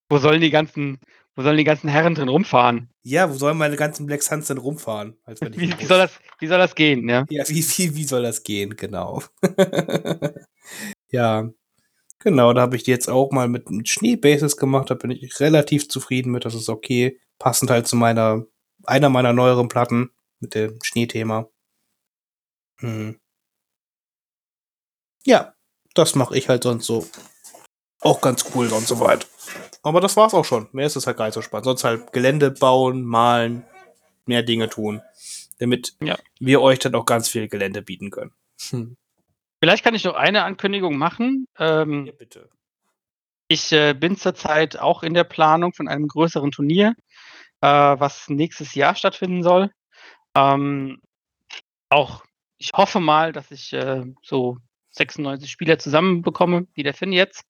Wo sollen die ganzen, wo sollen die ganzen Herren drin rumfahren? Ja, wo sollen meine ganzen Black Suns denn rumfahren? Wie, wie soll das, wie soll das gehen, ja? Ja, wie, wie, wie soll das gehen? Genau. ja, genau, da habe ich die jetzt auch mal mit, mit Schneebases gemacht. Da bin ich relativ zufrieden mit. Das ist okay. Passend halt zu meiner, einer meiner neueren Platten mit dem Schneethema. Hm. Ja, das mache ich halt sonst so. Auch ganz cool und so weit. Aber das war's auch schon. Mehr ist es halt gar nicht so spannend. Sonst halt Gelände bauen, malen, mehr Dinge tun. Damit Ja. wir euch dann auch ganz viel Gelände bieten können. Hm. Vielleicht kann ich noch eine Ankündigung machen. Ähm, Ja, bitte. Ich äh, bin zurzeit auch in der Planung von einem größeren Turnier, äh, was nächstes Jahr stattfinden soll. Ähm, auch, ich hoffe mal, dass ich äh, so 96 Spieler zusammenbekomme, wie der Finn jetzt.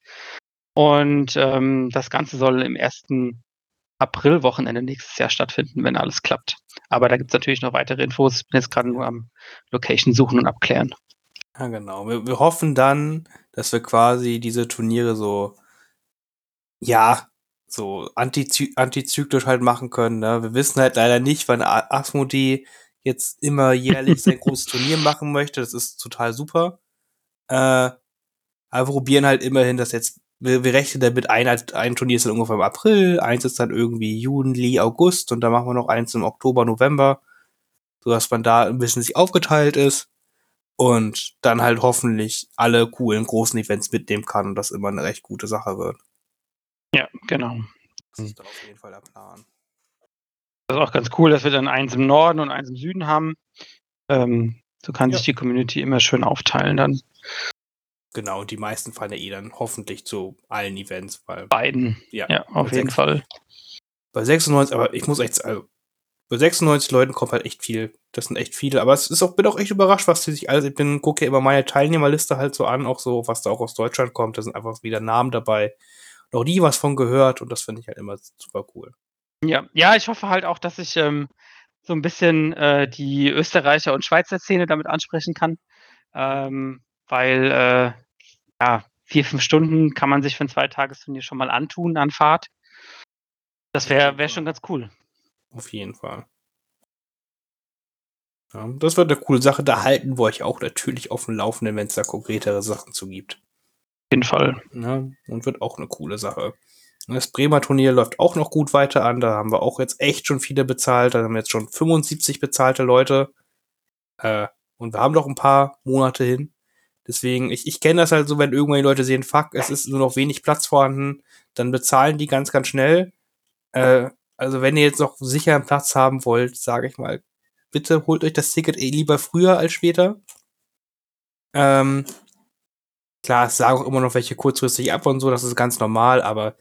Und ähm, das Ganze soll im ersten April-Wochenende nächstes Jahr stattfinden, wenn alles klappt. Aber da gibt es natürlich noch weitere Infos. Ich bin jetzt gerade nur am Location suchen und abklären. Ja, genau. Wir, wir hoffen dann, dass wir quasi diese Turniere so, ja, so antizy antizyklisch halt machen können. Ne? Wir wissen halt leider nicht, wann A- Asmodee jetzt immer jährlich sein großes Turnier machen möchte. Das ist total super. Äh, aber wir probieren halt immerhin, dass jetzt, wir, wir rechnen damit ein, als- ein Turnier ist dann ungefähr im April, eins ist dann irgendwie Juni, August und dann machen wir noch eins im Oktober, November, sodass man da ein bisschen sich aufgeteilt ist und dann halt hoffentlich alle coolen großen Events mitnehmen kann und das immer eine recht gute Sache wird. Ja, genau. Das ist dann auf jeden Fall der Plan. Das ist auch ganz cool, dass wir dann eins im Norden und eins im Süden haben. Ähm, so kann Ja. sich die Community immer schön aufteilen dann. Genau, und die meisten fallen ja eh dann hoffentlich zu allen Events, weil Beiden. ja, Ja, auf jeden sechs- Fall. Bei 96, aber ich muss echt, also bei 96 Leuten kommt halt echt viel. Das sind echt viele, aber es ist auch, bin auch echt überrascht, was die sich alles, ich bin, gucke ja immer meine Teilnehmerliste halt so an, auch so, was da auch aus Deutschland kommt, da sind einfach wieder Namen dabei. Noch nie was von gehört und das finde ich halt immer super cool. Ja, ja, ich hoffe halt auch, dass ich ähm, so ein bisschen äh, die Österreicher und Schweizer Szene damit ansprechen kann. Ähm, weil, äh, ja, vier, fünf Stunden kann man sich für ein Zweitagesturnier schon mal antun an Fahrt. Das wäre wär schon ganz cool. Auf jeden Fall. Ja, das wird eine coole Sache. Da halten wir euch auch natürlich auf dem Laufenden, wenn es da konkretere Sachen zu gibt. Auf jeden Fall. Ja, und wird auch eine coole Sache. Das Bremer Turnier läuft auch noch gut weiter an. Da haben wir auch jetzt echt schon viele bezahlt. Da haben wir jetzt schon 75 bezahlte Leute. Äh, und wir haben noch ein paar Monate hin. Deswegen, ich, ich kenne das halt so, wenn irgendwann die Leute sehen, fuck, es ist nur noch wenig Platz vorhanden, dann bezahlen die ganz, ganz schnell. Äh, also wenn ihr jetzt noch sicher einen Platz haben wollt, sage ich mal, bitte holt euch das Ticket eh lieber früher als später. Ähm, klar, es sagen auch immer noch welche kurzfristig ab und so, das ist ganz normal, aber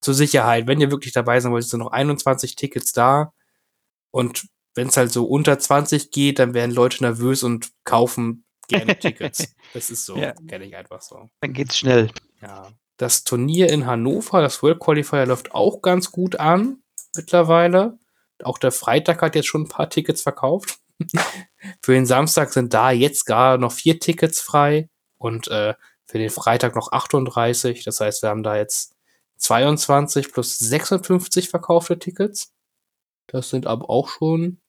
zur Sicherheit, wenn ihr wirklich dabei sein wollt, sind noch 21 Tickets da und wenn es halt so unter 20 geht, dann werden Leute nervös und kaufen gerne Tickets. Das ist so, Ja. kenne ich einfach so. Dann geht's schnell. Ja. Das Turnier in Hannover, das World Qualifier, läuft auch ganz gut an mittlerweile. Auch der Freitag hat jetzt schon ein paar Tickets verkauft. für den Samstag sind da jetzt gar noch vier Tickets frei und äh, für den Freitag noch 38. Das heißt, wir haben da jetzt 22 plus 56 verkaufte Tickets. Das sind aber auch schon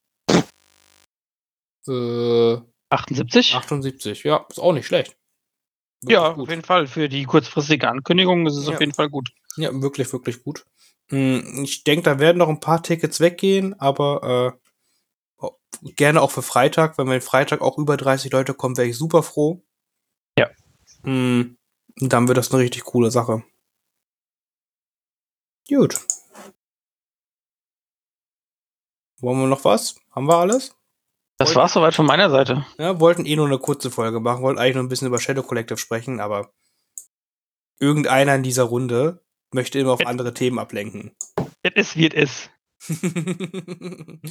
äh, 78? 78. Ja, ist auch nicht schlecht. Wirklich ja, gut. auf jeden Fall. Für die kurzfristige Ankündigung ist es Ja. auf jeden Fall gut. Ja, wirklich, wirklich gut. Hm, Ich denke, da werden noch ein paar Tickets weggehen, aber äh, oh, gerne auch für Freitag. Wenn wir Freitag auch über 30 Leute kommen, wäre ich super froh. Ja. Hm, und dann wird das eine richtig coole Sache. Gut. Wollen wir noch was? Haben wir alles? Das war's soweit von meiner Seite. Ja, wollten eh nur eine kurze Folge machen, wollten eigentlich nur ein bisschen über Shadow Collective sprechen, aber irgendeiner in dieser Runde möchte immer auf andere Themen ablenken. Es ist, wie es ist.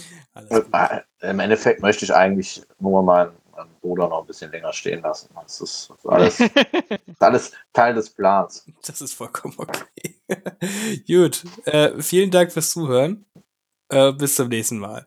Äh, Im Endeffekt möchte ich eigentlich nur mein dann Bruder noch ein bisschen länger stehen lassen. Das ist alles, ist alles Teil des Plans. Das ist vollkommen okay. Gut, äh, vielen Dank fürs Zuhören. Äh, bis zum nächsten Mal.